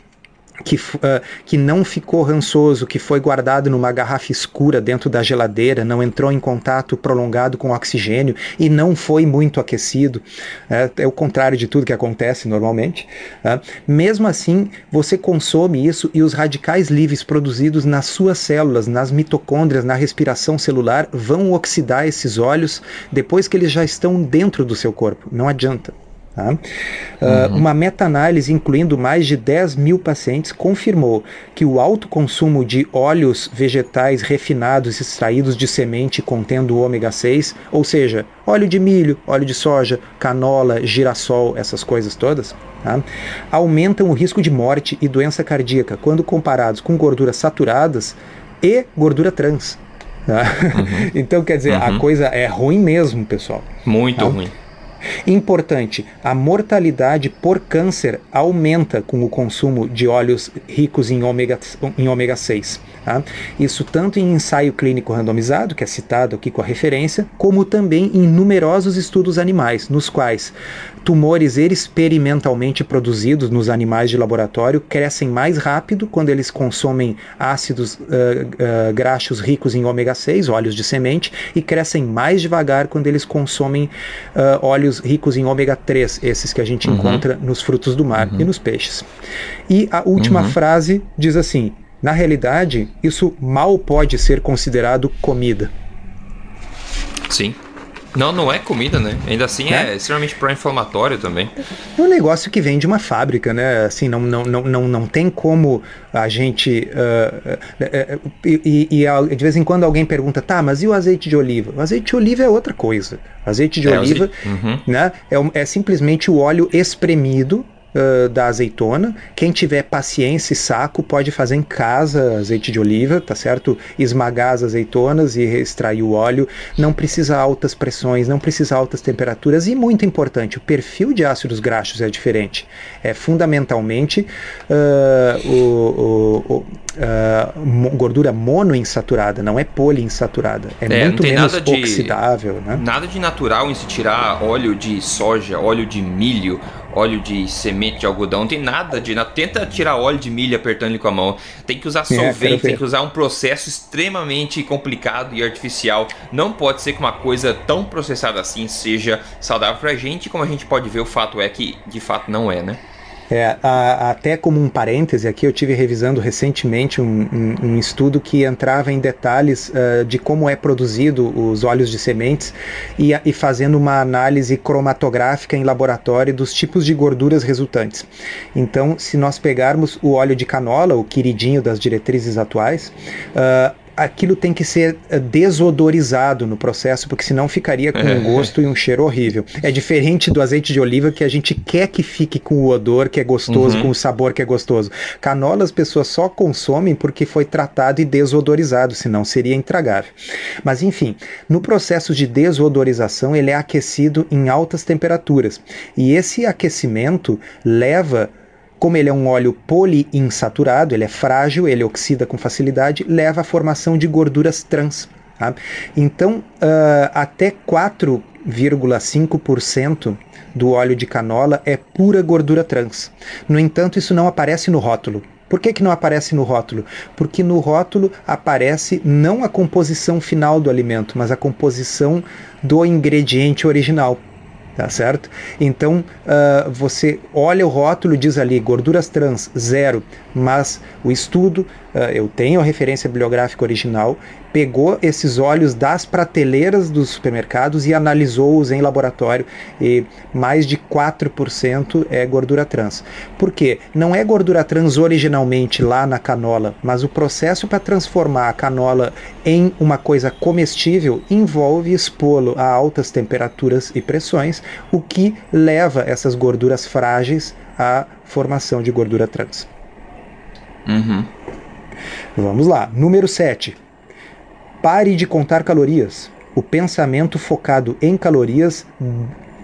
que, uh, que não ficou rançoso, que foi guardado numa garrafa escura dentro da geladeira, não entrou em contato prolongado com oxigênio e não foi muito aquecido. É, é o contrário de tudo que acontece normalmente. É. Mesmo assim, você consome isso e os radicais livres produzidos nas suas células, nas mitocôndrias, na respiração celular, vão oxidar esses óleos depois que eles já estão dentro do seu corpo. Não adianta. Tá? Uh, Uma meta-análise incluindo mais de 10 mil pacientes confirmou que o alto consumo de óleos vegetais refinados extraídos de semente contendo ômega 6, ou seja, óleo de milho, óleo de soja, canola, girassol, essas coisas todas, tá? aumentam o risco de morte e doença cardíaca quando comparados com gorduras saturadas e gordura trans. Tá? Uhum. então, quer dizer, uhum. a coisa é ruim mesmo, pessoal. Muito tá? ruim. Importante: a mortalidade por câncer aumenta com o consumo de óleos ricos em ômega, em ômega 6. Tá? Isso tanto em ensaio clínico randomizado, que é citado aqui com a referência, como também em numerosos estudos animais, nos quais tumores experimentalmente produzidos nos animais de laboratório crescem mais rápido quando eles consomem ácidos uh, uh, graxos ricos em ômega 6, óleos de semente, e crescem mais devagar quando eles consomem uh, óleos ricos em ômega 3, esses que a gente uhum. encontra nos frutos do mar uhum. e nos peixes. E a última uhum. frase diz assim: na realidade, isso mal pode ser considerado comida. Sim. Não, não é comida, né? Ainda assim é, é extremamente pró-inflamatório também. É um negócio que vem de uma fábrica, né? Assim, não, não, não, não, não tem como a gente. Uh, uh, uh, e, e, de vez em quando alguém pergunta, tá, mas e o azeite de oliva? O azeite de oliva é outra coisa. O azeite de é, oliva azeite. Uhum. Né, é, é simplesmente o óleo espremido uh, da azeitona. Quem tiver paciência e saco pode fazer em casa azeite de oliva, tá certo? Esmagar as azeitonas e extrair o óleo. Não precisa altas pressões, não precisa altas temperaturas e muito importante, o perfil de ácidos graxos é diferente. É fundamentalmente uh, o, o, o uh, gordura monoinsaturada, não é poliinsaturada. É, é muito menos oxidável. De, né? Nada de natural em se tirar óleo de soja, óleo de milho, óleo de semente de algodão, não tem nada de. Tenta tirar óleo de milho apertando ele com a mão. Tem que usar é, solvente, é, tem que usar um processo extremamente complicado e artificial. Não pode ser que uma coisa tão processada assim seja saudável pra gente, como a gente pode ver, o fato é que de fato não é, né? É, a, até como um parêntese aqui, eu tive revisando recentemente um, um, um estudo que entrava em detalhes uh, de como é produzido os óleos de sementes e, e fazendo uma análise cromatográfica em laboratório dos tipos de gorduras resultantes. Então, se nós pegarmos o óleo de canola, o queridinho das diretrizes atuais, uh, aquilo tem que ser eh, desodorizado no processo, porque senão ficaria com um gosto e um cheiro horrível. É diferente do azeite de oliva que a gente quer que fique com o odor que é gostoso, uhum. com o sabor que é gostoso. Canola as pessoas só consomem porque foi tratado e desodorizado, senão seria intragável. Mas enfim, no processo de desodorização ele é aquecido em altas temperaturas. E esse aquecimento leva como ele é um óleo poliinsaturado, ele é frágil, ele oxida com facilidade, leva à formação de gorduras trans. Tá? Então, uh, até 4,5% do óleo de canola é pura gordura trans. No entanto, isso não aparece no rótulo. Por que, que não aparece no rótulo? Porque no rótulo aparece não a composição final do alimento, mas a composição do ingrediente original tá certo? Então uh, você olha o rótulo diz ali gorduras trans zero, mas o estudo, eu tenho a referência bibliográfica original, pegou esses óleos das prateleiras dos supermercados e analisou-os em laboratório e mais de 4% é gordura trans. Por quê? Não é gordura trans originalmente lá na canola, mas o processo para transformar a canola em uma coisa comestível envolve expô-lo a altas temperaturas e pressões, o que leva essas gorduras frágeis à formação de gordura trans. Uhum. Vamos lá. Número 7. Pare de contar calorias. O pensamento focado em calorias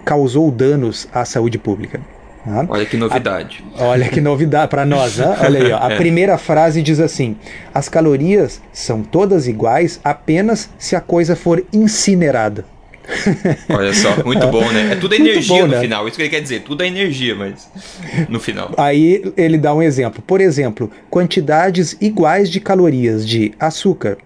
causou danos à saúde pública. Tá? Olha que novidade. A, olha que novidade para nós. Né? Olha aí, ó. a é. primeira frase diz assim: as calorias são todas iguais apenas se a coisa for incinerada. Olha só, muito bom, né? É tudo energia bom, no né? final, isso que ele quer dizer, tudo é energia, mas no final. Aí ele dá um exemplo. Por exemplo, quantidades iguais de calorias de açúcar,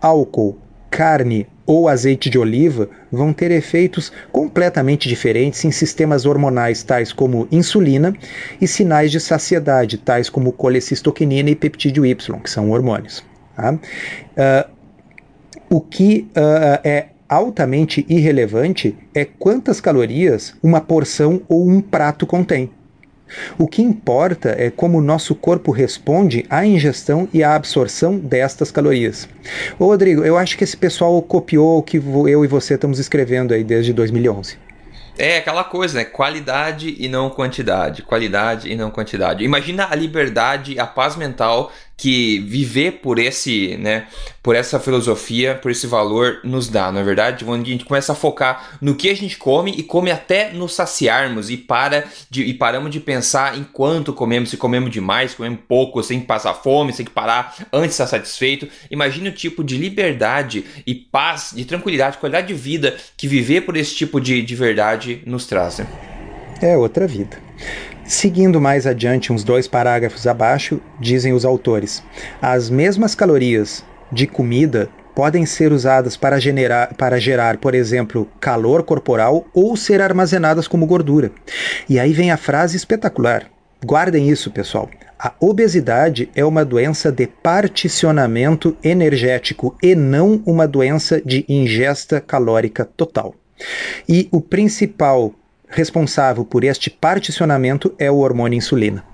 álcool, carne ou azeite de oliva vão ter efeitos completamente diferentes em sistemas hormonais tais como insulina e sinais de saciedade tais como colecistoquinina e peptídeo Y, que são hormônios. Tá? Uh, o que uh, é altamente irrelevante é quantas calorias uma porção ou um prato contém. O que importa é como o nosso corpo responde à ingestão e à absorção destas calorias. Ô Rodrigo, eu acho que esse pessoal copiou o que eu e você estamos escrevendo aí desde 2011. É aquela coisa, né? Qualidade e não quantidade. Qualidade e não quantidade. Imagina a liberdade, a paz mental que viver por esse, né, por essa filosofia, por esse valor nos dá, não é verdade? Onde a gente começa a focar no que a gente come e come até nos saciarmos e para de, e paramos de pensar em quanto comemos, se comemos demais, comemos pouco, sem passar fome, sem parar antes de estar satisfeito. Imagine o tipo de liberdade e paz, de tranquilidade, qualidade de vida que viver por esse tipo de, de verdade nos traz. Né? É outra vida. Seguindo mais adiante, uns dois parágrafos abaixo, dizem os autores: as mesmas calorias de comida podem ser usadas para, generar, para gerar, por exemplo, calor corporal ou ser armazenadas como gordura. E aí vem a frase espetacular. Guardem isso, pessoal. A obesidade é uma doença de particionamento energético e não uma doença de ingesta calórica total. E o principal responsável por este particionamento é o hormônio insulina.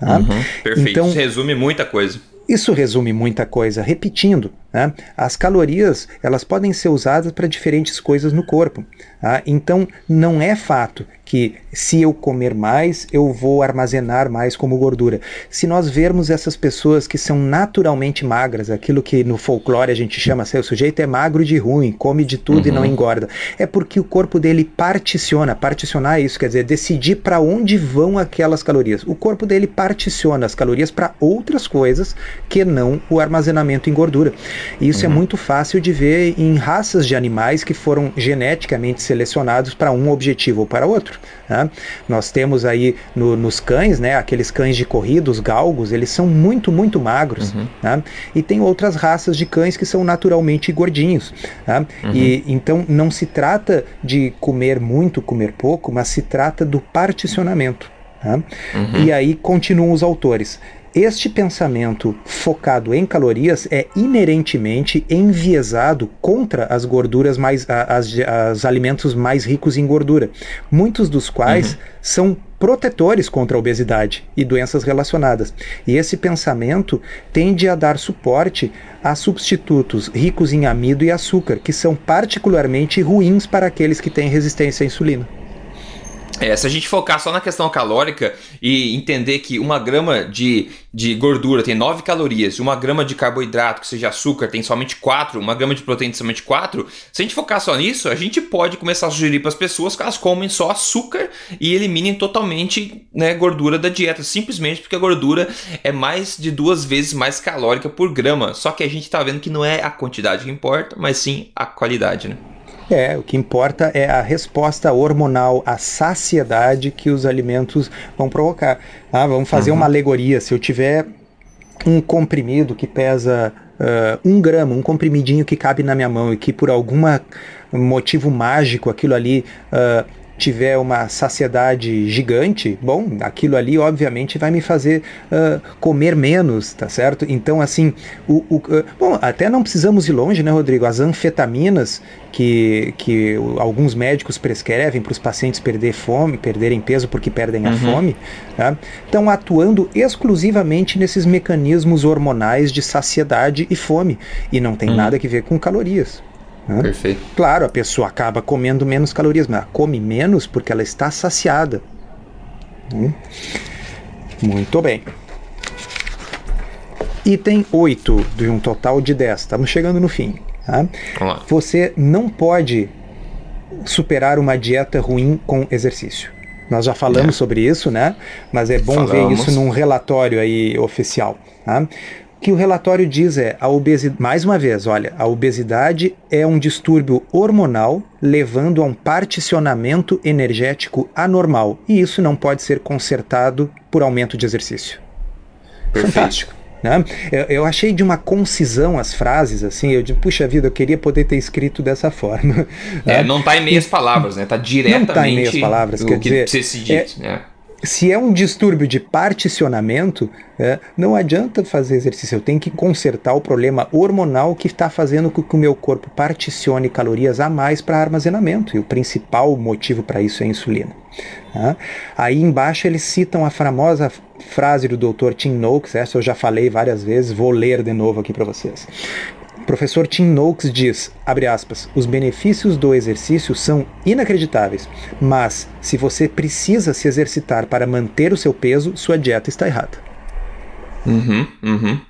Tá? Uhum, perfeito. Então, Isso resume muita coisa. Isso resume muita coisa. Repetindo, né? as calorias elas podem ser usadas para diferentes coisas no corpo. Tá? Então, não é fato que se eu comer mais, eu vou armazenar mais como gordura. Se nós vermos essas pessoas que são naturalmente magras, aquilo que no folclore a gente chama assim, o sujeito é magro de ruim, come de tudo uhum. e não uhum. engorda, é porque o corpo dele particiona. Particionar isso quer dizer decidir para onde vão aquelas calorias. O corpo dele particiona as calorias para outras coisas que não o armazenamento em gordura. E isso é uhum. é muito fácil de ver em raças de animais que foram geneticamente selecionados para um objetivo ou para outro. Né? Nós temos aí no, nos cães, né, aqueles cães de corrida, os galgos, eles são muito, muito magros. Uhum. Né? E tem outras raças de cães que são naturalmente gordinhos. Né? Uhum. E então não se trata de comer muito, comer pouco, mas se trata do particionamento. Tá? Uhum. E aí continuam os autores. Este pensamento focado em calorias é inerentemente enviesado contra as gorduras mais, as, as alimentos mais ricos em gordura, muitos dos quais uhum. são protetores contra a obesidade e doenças relacionadas. E esse pensamento tende a dar suporte a substitutos ricos em amido e açúcar, que são particularmente ruins para aqueles que têm resistência à insulina. É, se a gente focar só na questão calórica e entender que uma grama de, de gordura tem 9 calorias, uma grama de carboidrato, que seja açúcar, tem somente 4, uma grama de proteína tem somente 4, se a gente focar só nisso, a gente pode começar a sugerir para as pessoas que elas comem só açúcar e eliminem totalmente né, gordura da dieta, simplesmente porque a gordura é mais de duas vezes mais calórica por grama. Só que a gente está vendo que não é a quantidade que importa, mas sim a qualidade, né? É, o que importa é a resposta hormonal, a saciedade que os alimentos vão provocar. Ah, vamos fazer uhum. uma alegoria. Se eu tiver um comprimido que pesa uh, um grama, um comprimidinho que cabe na minha mão e que por algum motivo mágico aquilo ali uh, tiver uma saciedade gigante, bom, aquilo ali obviamente vai me fazer uh, comer menos, tá certo? Então, assim, o, o uh, bom, até não precisamos ir longe, né, Rodrigo? As anfetaminas que, que alguns médicos prescrevem para os pacientes perder fome, perderem peso porque perdem uhum. a fome, tá? estão atuando exclusivamente nesses mecanismos hormonais de saciedade e fome e não tem uhum. nada a ver com calorias. Né? Perfeito. Claro, a pessoa acaba comendo menos calorias, mas ela come menos porque ela está saciada. Hum? Muito bem. Item 8 de um total de 10. Estamos chegando no fim. Tá? Você não pode superar uma dieta ruim com exercício. Nós já falamos é. sobre isso, né? Mas é bom falamos. ver isso num relatório aí oficial. Tá? Que o relatório diz é a obesidade, mais uma vez, olha, a obesidade é um distúrbio hormonal levando a um particionamento energético anormal e isso não pode ser consertado por aumento de exercício. Perfeito. Fantástico. Né? Eu, eu, achei de uma concisão as frases, assim, eu digo, puxa vida, eu queria poder ter escrito dessa forma. É, né? não está em meias palavras, né? Está diretamente não tá em meias palavras, quer dizer, se dito, é, né? Se é um distúrbio de particionamento, é, não adianta fazer exercício. Eu tenho que consertar o problema hormonal que está fazendo com que o meu corpo particione calorias a mais para armazenamento. E o principal motivo para isso é a insulina. Tá? Aí embaixo eles citam a famosa frase do Dr. Tim Noakes, essa eu já falei várias vezes, vou ler de novo aqui para vocês. O professor Tim Noakes diz, aspas, os benefícios do exercício são inacreditáveis, mas se você precisa se exercitar para manter o seu peso, sua dieta está errada. Uhum, uhum.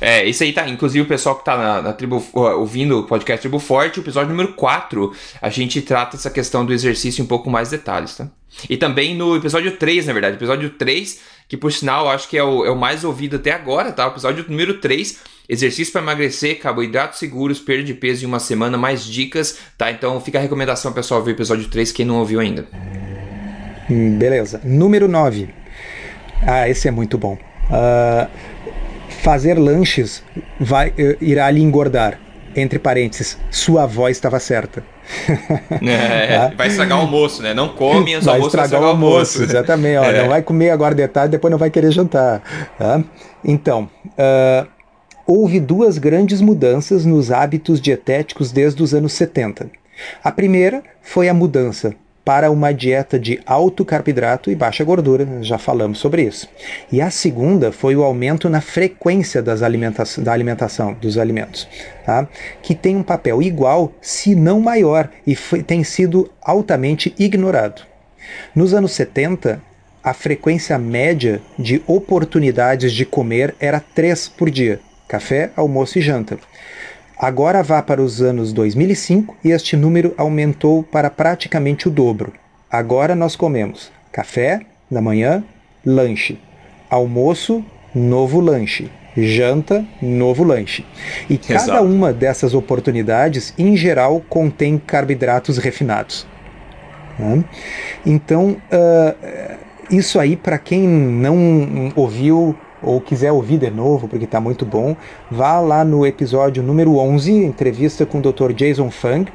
É, isso aí tá. Inclusive, o pessoal que tá na, na tribo, ouvindo o podcast Tribo Forte, o episódio número 4, a gente trata essa questão do exercício em um pouco mais detalhes, tá? E também no episódio 3, na verdade, episódio 3, que por sinal acho que é o, é o mais ouvido até agora, tá? O episódio número 3, exercício para emagrecer, carboidratos seguros, perda de peso em uma semana, mais dicas, tá? Então fica a recomendação, pessoal, ver o episódio 3, quem não ouviu ainda. Hum, beleza. Número 9. Ah, esse é muito bom. Uh, fazer lanches vai, uh, irá lhe engordar. Entre parênteses, sua avó estava certa. É, tá? Vai estragar o almoço, né? Não come os vai almoços, estragar vai estragar o almoço. almoço. Exatamente, ó, é. não vai comer agora de tarde, depois não vai querer jantar. Tá? Então, uh, houve duas grandes mudanças nos hábitos dietéticos desde os anos 70. A primeira foi a mudança para uma dieta de alto carboidrato e baixa gordura, já falamos sobre isso. E a segunda foi o aumento na frequência das alimenta da alimentação, dos alimentos, tá? que tem um papel igual, se não maior, e tem sido altamente ignorado. Nos anos 70, a frequência média de oportunidades de comer era 3 por dia: café, almoço e janta. Agora vá para os anos 2005 e este número aumentou para praticamente o dobro. Agora nós comemos café da manhã, lanche, almoço, novo lanche, janta, novo lanche. E Exato. cada uma dessas oportunidades, em geral, contém carboidratos refinados. Né? Então, uh, isso aí, para quem não ouviu ou quiser ouvir de novo, porque está muito bom, vá lá no episódio número 11, entrevista com o Dr. Jason Fung.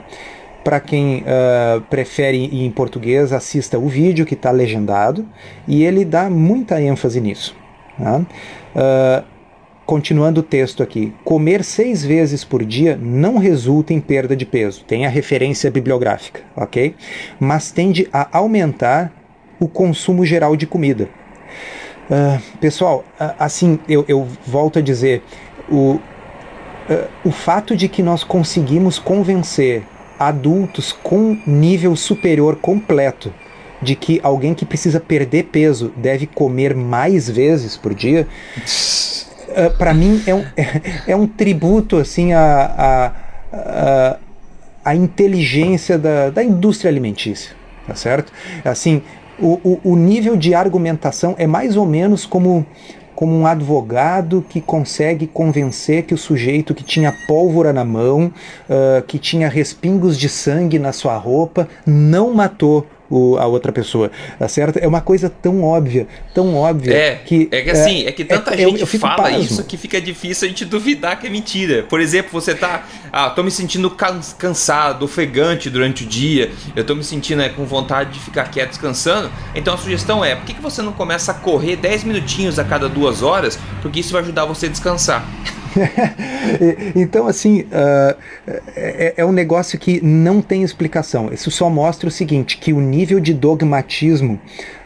para quem uh, prefere em português, assista o vídeo que está legendado e ele dá muita ênfase nisso. Uh, continuando o texto aqui, comer seis vezes por dia não resulta em perda de peso, tem a referência bibliográfica, ok? Mas tende a aumentar o consumo geral de comida. Uh, pessoal, uh, assim, eu, eu, volto a dizer, o, uh, o fato de que nós conseguimos convencer adultos com nível superior completo de que alguém que precisa perder peso deve comer mais vezes por dia, uh, para mim é um, é, é, um tributo assim a, a, a, a inteligência da, da indústria alimentícia, tá certo? Assim, o, o, o nível de argumentação é mais ou menos como como um advogado que consegue convencer que o sujeito que tinha pólvora na mão, uh, que tinha respingos de sangue na sua roupa, não matou o, a outra pessoa, tá certo? É uma coisa tão óbvia, tão óbvia é, que é que assim, é, é que tanta é, gente eu, eu fala pasmo. isso que fica difícil a gente duvidar que é mentira. Por exemplo, você tá, ah, tô me sentindo cansado, ofegante durante o dia, eu tô me sentindo é, com vontade de ficar quieto descansando. Então a sugestão é, por que, que você não começa a correr 10 minutinhos a cada duas horas? Porque isso vai ajudar você a descansar. então, assim, uh, é, é, um negócio que não tem explicação. Isso só mostra o seguinte: que o nível de dogmatismo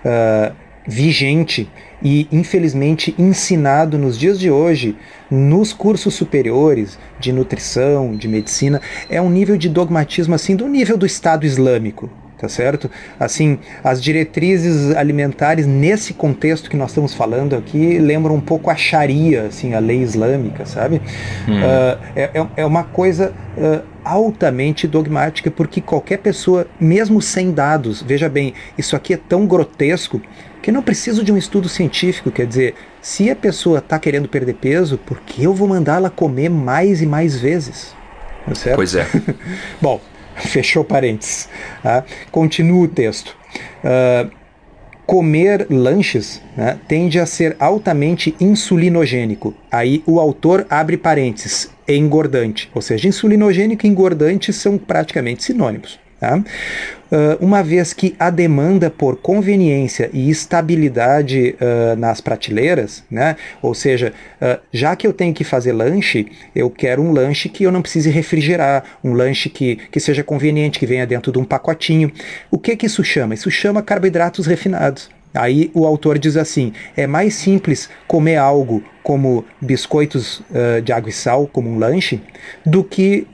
uh, vigente e, infelizmente, ensinado nos dias de hoje, nos cursos superiores de nutrição, de medicina, é um nível de dogmatismo assim do nível do Estado Islâmico tá certo? Assim, as diretrizes alimentares nesse contexto que nós estamos falando aqui lembram um pouco a Sharia, assim, a lei islâmica, sabe? Hum. Uh, é, é uma coisa uh, altamente dogmática, porque qualquer pessoa, mesmo sem dados, veja bem, isso aqui é tão grotesco que não preciso de um estudo científico, quer dizer, se a pessoa está querendo perder peso, por que eu vou mandá-la comer mais e mais vezes? Tá certo? Pois é. Bom, Fechou parênteses. Tá? Continua o texto. Uh, comer lanches né, tende a ser altamente insulinogênico. Aí o autor abre parênteses, engordante. Ou seja, insulinogênico e engordante são praticamente sinônimos. Tá? Uh, uma vez que a demanda por conveniência e estabilidade uh, nas prateleiras, né? ou seja, uh, já que eu tenho que fazer lanche, eu quero um lanche que eu não precise refrigerar, um lanche que, que seja conveniente, que venha dentro de um pacotinho. O que, que isso chama? Isso chama carboidratos refinados. Aí o autor diz assim: é mais simples comer algo como biscoitos uh, de água e sal, como um lanche, do que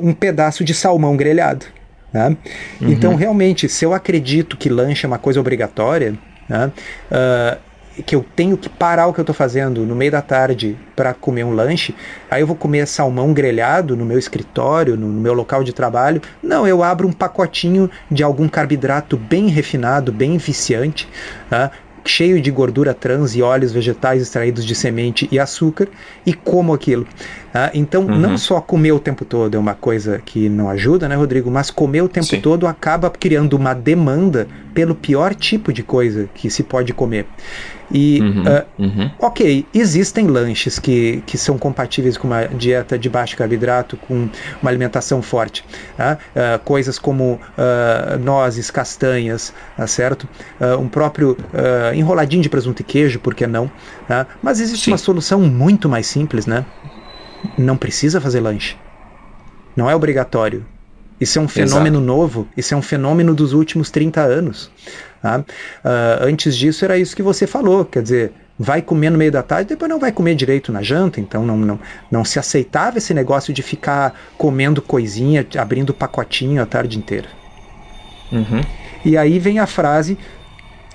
um pedaço de salmão grelhado. Né? Uhum. Então, realmente, se eu acredito que lanche é uma coisa obrigatória, né? uh, que eu tenho que parar o que eu estou fazendo no meio da tarde para comer um lanche, aí eu vou comer salmão grelhado no meu escritório, no, no, meu local de trabalho. Não, eu abro um pacotinho de algum carboidrato bem refinado, bem viciante, tá? cheio de gordura trans e óleos vegetais extraídos de semente e açúcar e como aquilo. Ah, então, uhum. não só comer o tempo todo é uma coisa que não ajuda, né, Rodrigo? Mas comer o tempo Sim. todo acaba criando uma demanda pelo pior tipo de coisa que se pode comer. E, uhum, uh, uhum. ok, existem lanches que, que são compatíveis com uma dieta de baixo carboidrato, com uma alimentação forte. Tá? Uh, coisas como uh, nozes, castanhas, tá certo? um próprio enroladinho de presunto e queijo, por que não? Tá? Mas existe Sim. uma solução muito mais simples, né? Não precisa fazer lanche. Não é obrigatório. Isso é um fenômeno Exato. novo, isso é um fenômeno dos últimos 30 anos. Tá? Uh, antes disso era isso que você falou, quer dizer, vai comer no meio da tarde, depois não vai comer direito na janta, então não, não, não se aceitava esse negócio de ficar comendo coisinha, abrindo pacotinho a tarde inteira. Uhum. E aí vem a frase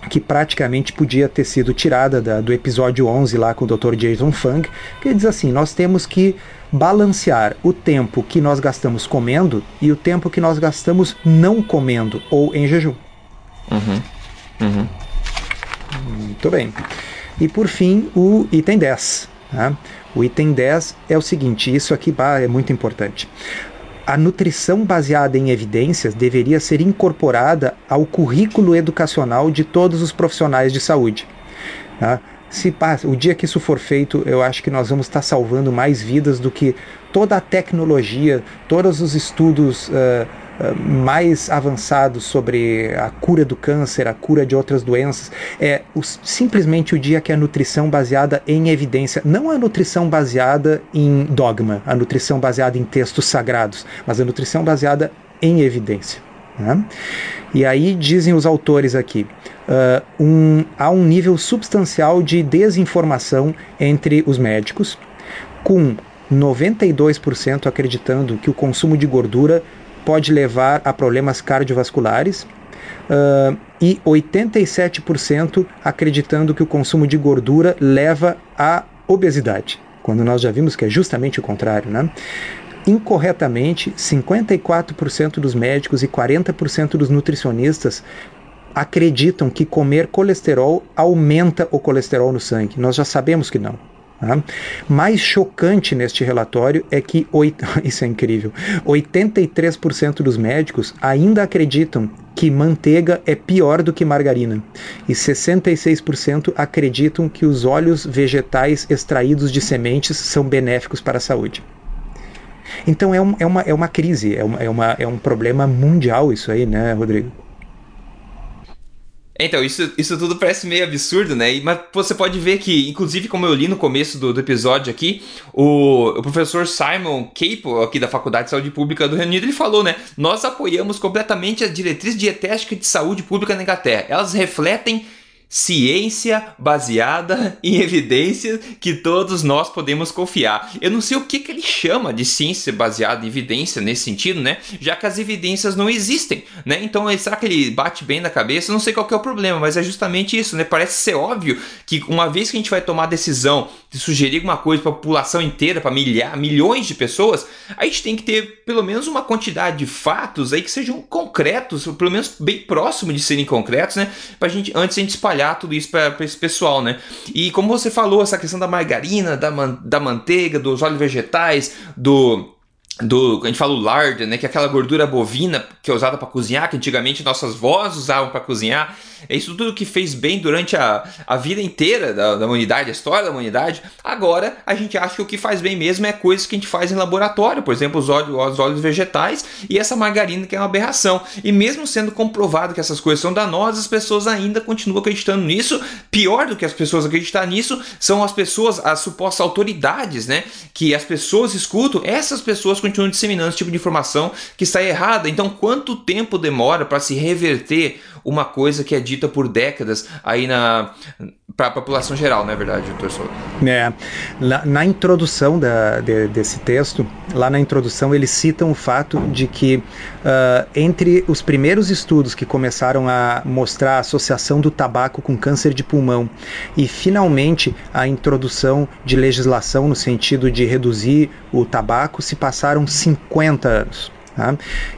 que praticamente podia ter sido tirada da, do episódio 11 lá com o Dr. Jason Fung, que diz assim: nós temos que balancear o tempo que nós gastamos comendo e o tempo que nós gastamos não comendo ou em jejum. Uhum. Uhum. Muito bem. E por fim, o item 10. Tá? O item 10 é o seguinte: isso aqui é muito importante a nutrição baseada em evidências deveria ser incorporada ao currículo educacional de todos os profissionais de saúde. Tá? Se o dia que isso for feito, eu acho que nós vamos estar salvando mais vidas do que toda a tecnologia, todos os estudos uh, mais avançados sobre a cura do câncer, a cura de outras doenças, é simplesmente o dia que a nutrição baseada em evidência, não a nutrição baseada em dogma, a nutrição baseada em textos sagrados, mas a nutrição baseada em evidência. Né? E aí dizem os autores aqui, uh, um, há um nível substancial de desinformação entre os médicos, com 92% acreditando que o consumo de gordura pode levar a problemas cardiovasculares uh, e 87% acreditando que o consumo de gordura leva à obesidade, quando nós já vimos que é justamente o contrário, né? Incorretamente, 54% dos médicos e 40% dos nutricionistas acreditam que comer colesterol aumenta o colesterol no sangue. Nós já sabemos que não. Tá? Mais chocante neste relatório é que, isso é incrível, 83% dos médicos ainda acreditam que manteiga é pior do que margarina e 66% acreditam que os óleos vegetais extraídos de sementes são benéficos para a saúde. Então é, um, é, uma, é uma crise, é, uma, é, uma, é um problema mundial isso aí, né, Rodrigo? Então, isso, isso tudo parece meio absurdo, né? Mas você pode ver que, inclusive, como eu li no começo do, do episódio aqui, o, o, professor Simon Capo, aqui da Faculdade de Saúde Pública do Reino Unido, ele falou, né? Nós apoiamos completamente as diretrizes dietéticas de saúde pública na Inglaterra. Elas refletem ciência baseada em evidências que todos nós podemos confiar. Eu não sei o que, que ele chama de ciência baseada em evidência nesse sentido, né? Já que as evidências não existem, né? Então, será que ele bate bem na cabeça? Não sei qual é o problema, mas é justamente isso, né? Parece ser óbvio que uma vez que a gente vai tomar a decisão de sugerir alguma coisa para a população inteira, para milhar, milhões de pessoas, a gente tem que ter pelo menos uma quantidade de fatos aí que sejam concretos, pelo menos bem próximo de serem concretos, né? Pra gente, antes a gente espalhar espalhar tudo isso para esse pessoal, né? E como você falou, essa questão da margarina, da, man da manteiga, dos óleos vegetais, do do a gente fala o lard, né, que é aquela gordura bovina que é usada para cozinhar, que antigamente nossas vós usavam para cozinhar. É isso tudo que fez bem durante a, a vida inteira da, da humanidade, a história da humanidade. Agora a gente acha que o que faz bem mesmo é coisas que a gente faz em laboratório, por exemplo, os óleos, os óleos vegetais e essa margarina que é uma aberração. E mesmo sendo comprovado que essas coisas são danosas, as pessoas ainda continuam acreditando nisso. Pior do que as pessoas acreditar nisso são as pessoas, as supostas autoridades, né, que as pessoas escutam. Essas pessoas continuam disseminando esse tipo de informação que está errada. Então, quanto tempo demora para se reverter uma coisa que é dita por décadas aí na para a população geral, não é verdade, doutor Souto? É, na, na introdução da, de, desse texto, lá na introdução eles citam o fato de que uh, entre os primeiros estudos que começaram a mostrar a associação do tabaco com câncer de pulmão e finalmente a introdução de legislação no sentido de reduzir o tabaco se passaram 50 anos. Tá?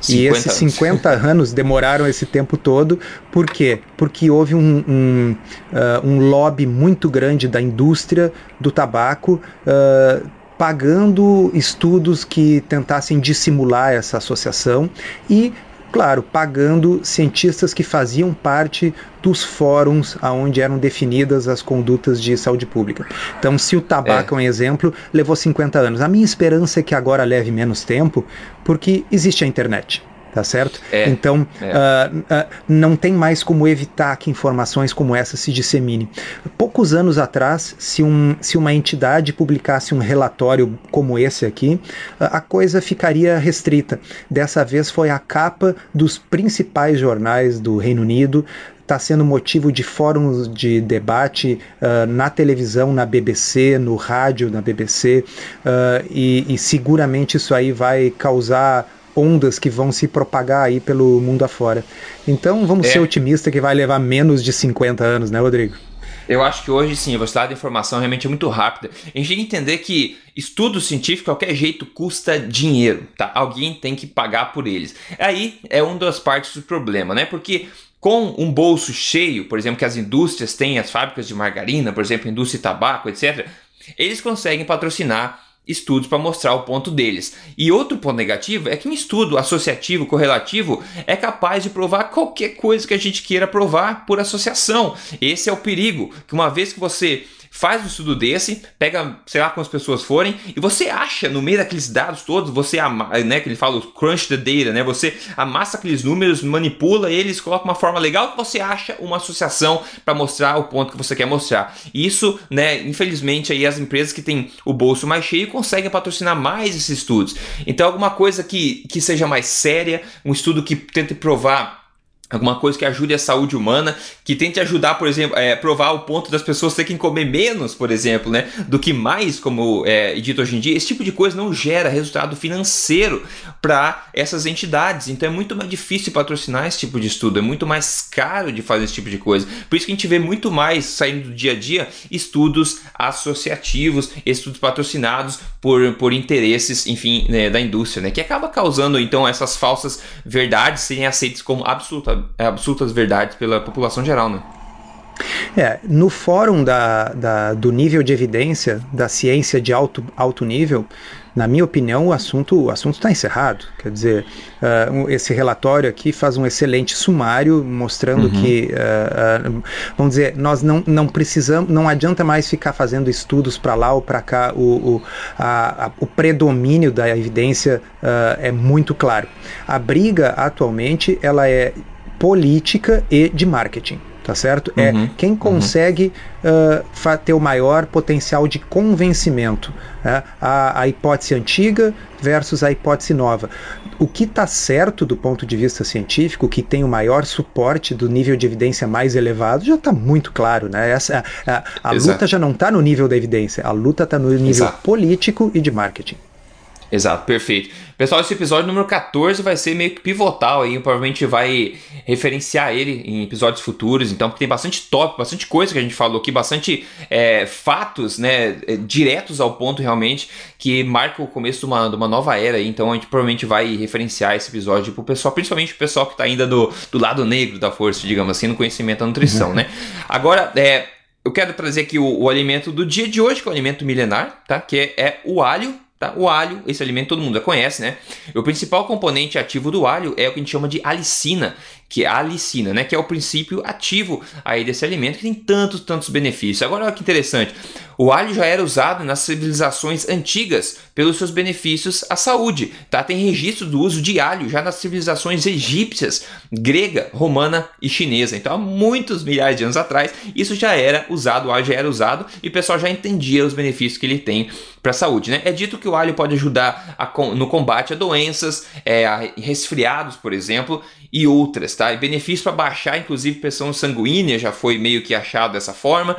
E esses 50 anos demoraram esse tempo todo, por quê? Porque houve um, um, uh, um lobby muito grande da indústria do tabaco. Uh, pagando estudos que tentassem dissimular essa associação e claro, pagando cientistas que faziam parte dos fóruns onde eram definidas as condutas de saúde pública. Então, se o tabaco é, é um exemplo, levou 50 anos. A minha esperança é que agora leve menos tempo, porque existe a internet tá certo? É, então, é. Uh, uh, não tem mais como evitar que informações como essa se disseminem. Poucos anos atrás, se, um, se uma entidade publicasse um relatório como esse aqui, uh, a coisa ficaria restrita. Dessa vez foi a capa dos principais jornais do Reino Unido, está sendo motivo de fóruns de debate uh, na televisão, na BBC, no rádio, na BBC, uh, e, e, seguramente isso aí vai causar ondas que vão se propagar aí pelo mundo afora. Então vamos é. ser otimistas que vai levar menos de 50 anos, né, Rodrigo? Eu acho que hoje sim, a velocidade da informação realmente é muito rápida. A gente tem que entender que estudo científico, de qualquer jeito, custa dinheiro, tá? Alguém tem que pagar por eles. Aí é uma das partes do problema, né? Porque com um bolso cheio, por exemplo, que as indústrias têm, as fábricas de margarina, por exemplo, indústria de tabaco, etc., eles conseguem patrocinar estudos para mostrar o ponto deles. E outro ponto negativo é que um estudo associativo correlativo é capaz de provar qualquer coisa que a gente queira provar por associação. Esse é o perigo, que uma vez que você faz um estudo desse, pega, sei lá quantas pessoas forem, e você acha no meio daqueles dados todos, você, né, que ele fala, crunch the data, né, você amassa aqueles números, manipula eles, coloca uma forma legal que você acha uma associação para mostrar o ponto que você quer mostrar. Isso, né, infelizmente aí as empresas que têm o bolso mais cheio conseguem patrocinar mais esses estudos. Então alguma coisa que, que seja mais séria, um estudo que tente provar alguma coisa que ajude a saúde humana, que tente ajudar, por exemplo, é, provar o ponto das pessoas terem que comer menos, por exemplo, né, do que mais, como é dito hoje em dia, esse tipo de coisa não gera resultado financeiro para essas entidades. Então é muito mais difícil patrocinar esse tipo de estudo, é muito mais caro de fazer esse tipo de coisa. Por isso que a gente vê muito mais saindo do dia a dia estudos associativos, estudos patrocinados por, por interesses, enfim, né, da indústria, né, que acaba causando então essas falsas verdades serem aceitas como absolutamente é, absolutas verdades pela população geral, né? É, no fórum da, da, do nível de evidência da ciência de alto, alto nível, na minha opinião, o assunto o assunto está encerrado. Quer dizer, uh, esse relatório aqui faz um excelente sumário mostrando uhum. que, uh, uh, vamos dizer, nós não, não precisamos, não adianta mais ficar fazendo estudos para lá ou para cá. O, o, a, a, o predomínio da evidência é muito claro. A briga atualmente ela é política e de marketing tá certo? É uhum, é quem uhum. consegue uhum. uh, ter o maior potencial de convencimento. Né? A, a, hipótese antiga versus a hipótese nova. O que está certo do ponto de vista científico, que tem o maior suporte do nível de evidência mais elevado, já está muito claro. Né? Essa, a, a, a luta já não está no nível da evidência, a luta está no nível Exato. político e de marketing. Exato, perfeito. Pessoal, esse episódio número 14 vai ser meio que pivotal aí, provavelmente vai referenciar ele em episódios futuros, então, porque tem bastante top, bastante coisa que a gente falou aqui, bastante é, fatos, né, é, diretos ao ponto realmente, que marca o começo de uma, de uma nova era aí, então a gente provavelmente vai referenciar esse episódio pro pessoal, principalmente o pessoal que está ainda do, do lado negro da força, digamos assim, no conhecimento da nutrição, uhum. né. Agora, é, eu quero trazer aqui o, o, alimento do dia de hoje, que é o alimento milenar, tá, que é, é o alho, Tá? O alho, esse alimento todo mundo já conhece, né? O principal componente ativo do alho é o que a gente chama de alicina, que é a alicina, né? Que é o princípio ativo aí desse alimento que tem tantos, tantos benefícios. Agora olha que interessante. O alho já era usado nas civilizações antigas pelos seus benefícios à saúde. Tá? Tem registro do uso de alho já nas civilizações egípcias, grega, romana e chinesa. Então, há muitos milhares de anos atrás, isso já era usado, o alho já era usado e o pessoal já entendia os benefícios que ele tem para a saúde. Né? É dito que o alho pode ajudar a, no combate a doenças, é, a resfriados, por exemplo, e outras, tá? E benefício para baixar, inclusive, pressão sanguínea, já foi meio que achado dessa forma.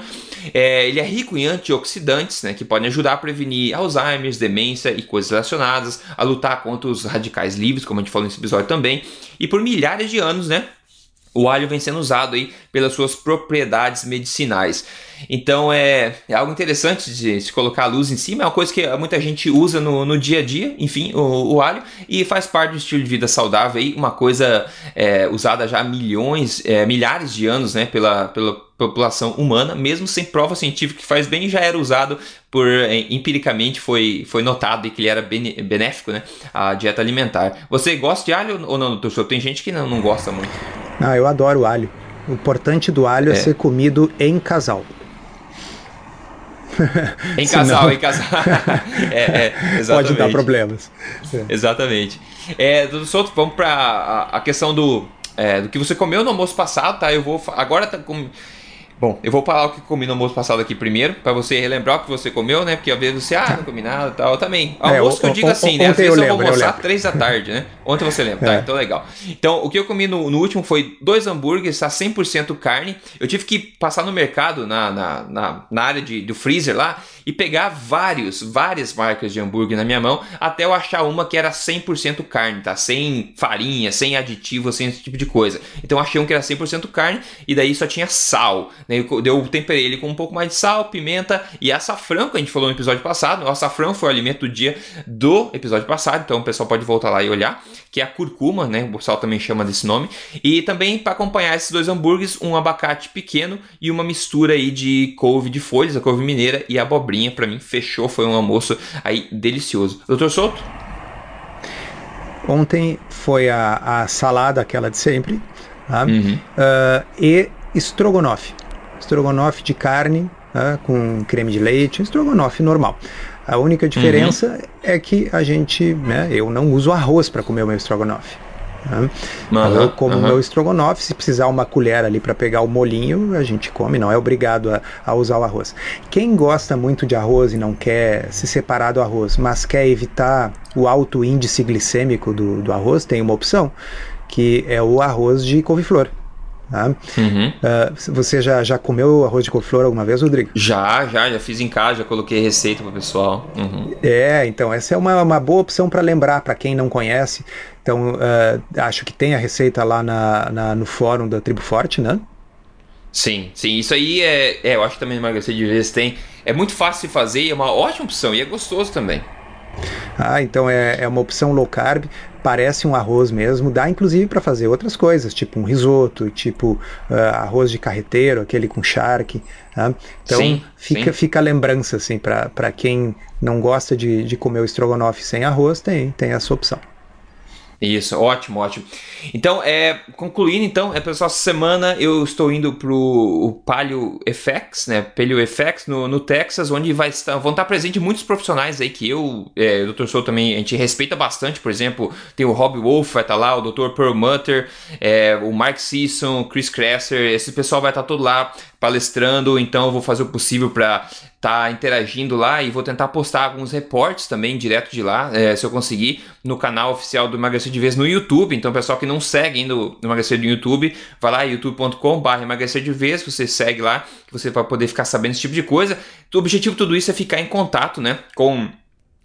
É, ele é rico em antioxidantes, né? Que podem ajudar a prevenir Alzheimer, demência e coisas relacionadas, a lutar contra os radicais livres, como a gente falou nesse episódio também. E por milhares de anos, né? O alho vem sendo usado aí pelas suas propriedades medicinais. Então é, é algo interessante de se colocar a luz em cima, é uma coisa que muita gente usa no, no dia a dia, enfim, o, o, alho, e faz parte do estilo de vida saudável aí, uma coisa é, usada já há milhões, é, milhares de anos né, pela, pela população humana, mesmo sem prova científica que faz bem, já era usado por é, empiricamente foi, foi notado que ele era benéfico, né, a dieta alimentar. Você gosta de alho ou não, doutor? Tem gente que não, não gosta muito. Ah, eu adoro alho. O importante do alho é, é ser comido em casal. Em casal, Senão... em casal. é, é, Pode dar problemas. É. Exatamente. É, doutor Souto, vamos para a, a, questão do, é, do que você comeu no almoço passado, tá? Eu vou. Agora tá com Bom, eu vou falar o que comi no almoço passado aqui primeiro, para você relembrar o que você comeu, né? Porque às vezes você, ah, não comi nada e tal. Eu também. É, almoço é, que eu digo assim, né? Às vezes eu, lembro, vou almoçar três da tarde, né? Ontem você lembra, tá? é. tá? Então legal. Então, o que eu comi no, no último foi dois hambúrgueres, tá 100% carne. Eu tive que passar no mercado, na, na, na, na área de, do freezer lá, e pegar vários, várias marcas de hambúrguer na minha mão, até eu achar uma que era 100% carne, tá? Sem farinha, sem aditivo, sem esse tipo de coisa. Então, achei um que era 100% carne, e daí só tinha sal, né? Eu, temperei ele com um pouco mais de sal, pimenta e açafrão, que a gente falou no episódio passado. O açafrão foi o alimento do dia do episódio passado, então o pessoal pode voltar lá e olhar, que é a curcuma, né? O pessoal também chama desse nome. E também para acompanhar esses dois hambúrgueres, um abacate pequeno e uma mistura aí de couve de folhas, a couve mineira e abobrinha. Para mim fechou, foi um almoço aí delicioso. Doutor Souto? Ontem foi a, a salada aquela de sempre, tá? uhum. uh, e estrogonofe estrogonofe de carne né, com creme de leite, estrogonofe normal. A única diferença uhum. é que a gente, né, eu não uso arroz para comer o meu estrogonofe. Né? Uhum, eu como uhum. meu estrogonofe, se precisar uma colher ali para pegar o molinho, a gente come, não é obrigado a, a, usar o arroz. Quem gosta muito de arroz e não quer se separar do arroz, mas quer evitar o alto índice glicêmico do, do arroz, tem uma opção, que é o arroz de couve-flor. Tá? Uhum. Uh, você já, já comeu arroz de couve-flor alguma vez, Rodrigo? Já, já, já fiz em casa, já coloquei receita para o pessoal. Uhum. É, então essa é uma, uma boa opção para lembrar para quem não conhece. Então, uh, acho que tem a receita lá na, na, no fórum da Tribo Forte, né? Sim, sim, isso aí é, é eu acho que também emagrecer de vez tem. É muito fácil de fazer e é uma ótima opção e é gostoso também. Ah, então é, é uma opção low carb, parece um arroz mesmo, dá inclusive para fazer outras coisas, tipo um risoto, tipo uh, arroz de carreteiro, aquele com charque. Tá? Então sim, fica, sim. fica a lembrança assim, para quem não gosta de, de comer o estrogonofe sem arroz, tem, tem essa opção. Isso, ótimo, ótimo. Então, é, concluindo, então, é pessoal, essa semana eu estou indo pro Palio FX, né? Palio FX no, no Texas, onde vai estar, vão estar presentes muitos profissionais aí que eu, é, o Dr. Sou também, a gente respeita bastante, por exemplo, tem o Rob Wolf, vai estar lá, o Dr. Perlmutter, é, o Mark Sisson, o Chris Kresser, esse pessoal vai estar todo lá palestrando, então vou fazer o possível para estar tá interagindo lá e vou tentar postar alguns reportes também direto de lá, é, se eu conseguir, no canal oficial do Emagrecer de Vez no YouTube. Então, pessoal que não segue ainda o Emagrecer do YouTube, vai lá youtube.com.br emagrecer de vez, você segue lá, você vai poder ficar sabendo esse tipo de coisa. O objetivo de tudo isso é ficar em contato né, com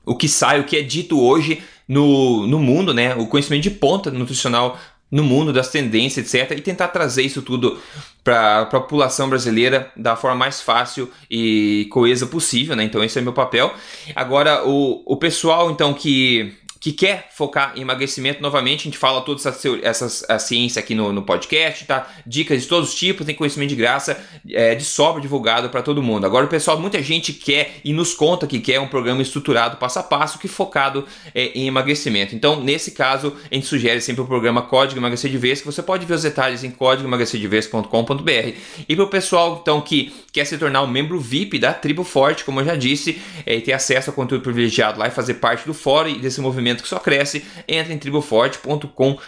o que sai, o que é dito hoje no, no mundo, né? O conhecimento de ponta nutricional no mundo, das tendências, etc. E tentar trazer isso tudo para a população brasileira da forma mais fácil e coesa possível, né? Então esse é meu papel. Agora, o, o pessoal, então, que que quer focar em emagrecimento, novamente, a gente fala toda essa, essa a ciência aqui no, no podcast, tá? Dicas de todos os tipos, tem conhecimento de graça, é, de sobra divulgado para todo mundo. Agora, o pessoal, muita gente quer e nos conta que quer um programa estruturado passo a passo que focado é, em emagrecimento. Então, nesse caso, a gente sugere sempre o programa Código Emagrecer de Vez, que você pode ver os detalhes em códigoemagrecerdevez.com.br. E para o pessoal, então, que quer se tornar um membro VIP da Tribo Forte, como eu já disse, é, e ter acesso a conteúdo privilegiado lá e fazer parte do fórum e desse movimento que só cresce, entra em triboforte.com.br.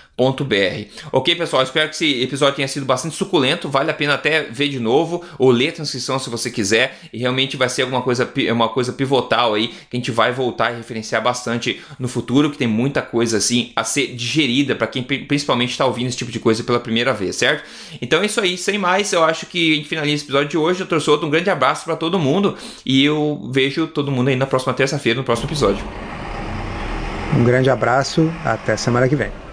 Ok, pessoal? Espero que esse episódio tenha sido bastante suculento. Vale a pena até ver de novo ou ler a transcrição se você quiser. E realmente vai ser alguma coisa, uma coisa pivotal aí que a gente vai voltar e referenciar bastante no futuro, que tem muita coisa assim a ser digerida para quem principalmente está ouvindo esse tipo de coisa pela primeira vez, certo? Então é isso aí, sem mais, eu acho que a gente finaliza esse episódio de hoje. Eu Souto, um grande abraço para todo mundo e eu vejo todo mundo aí na próxima terça-feira, no próximo episódio. Um grande abraço, até semana que vem.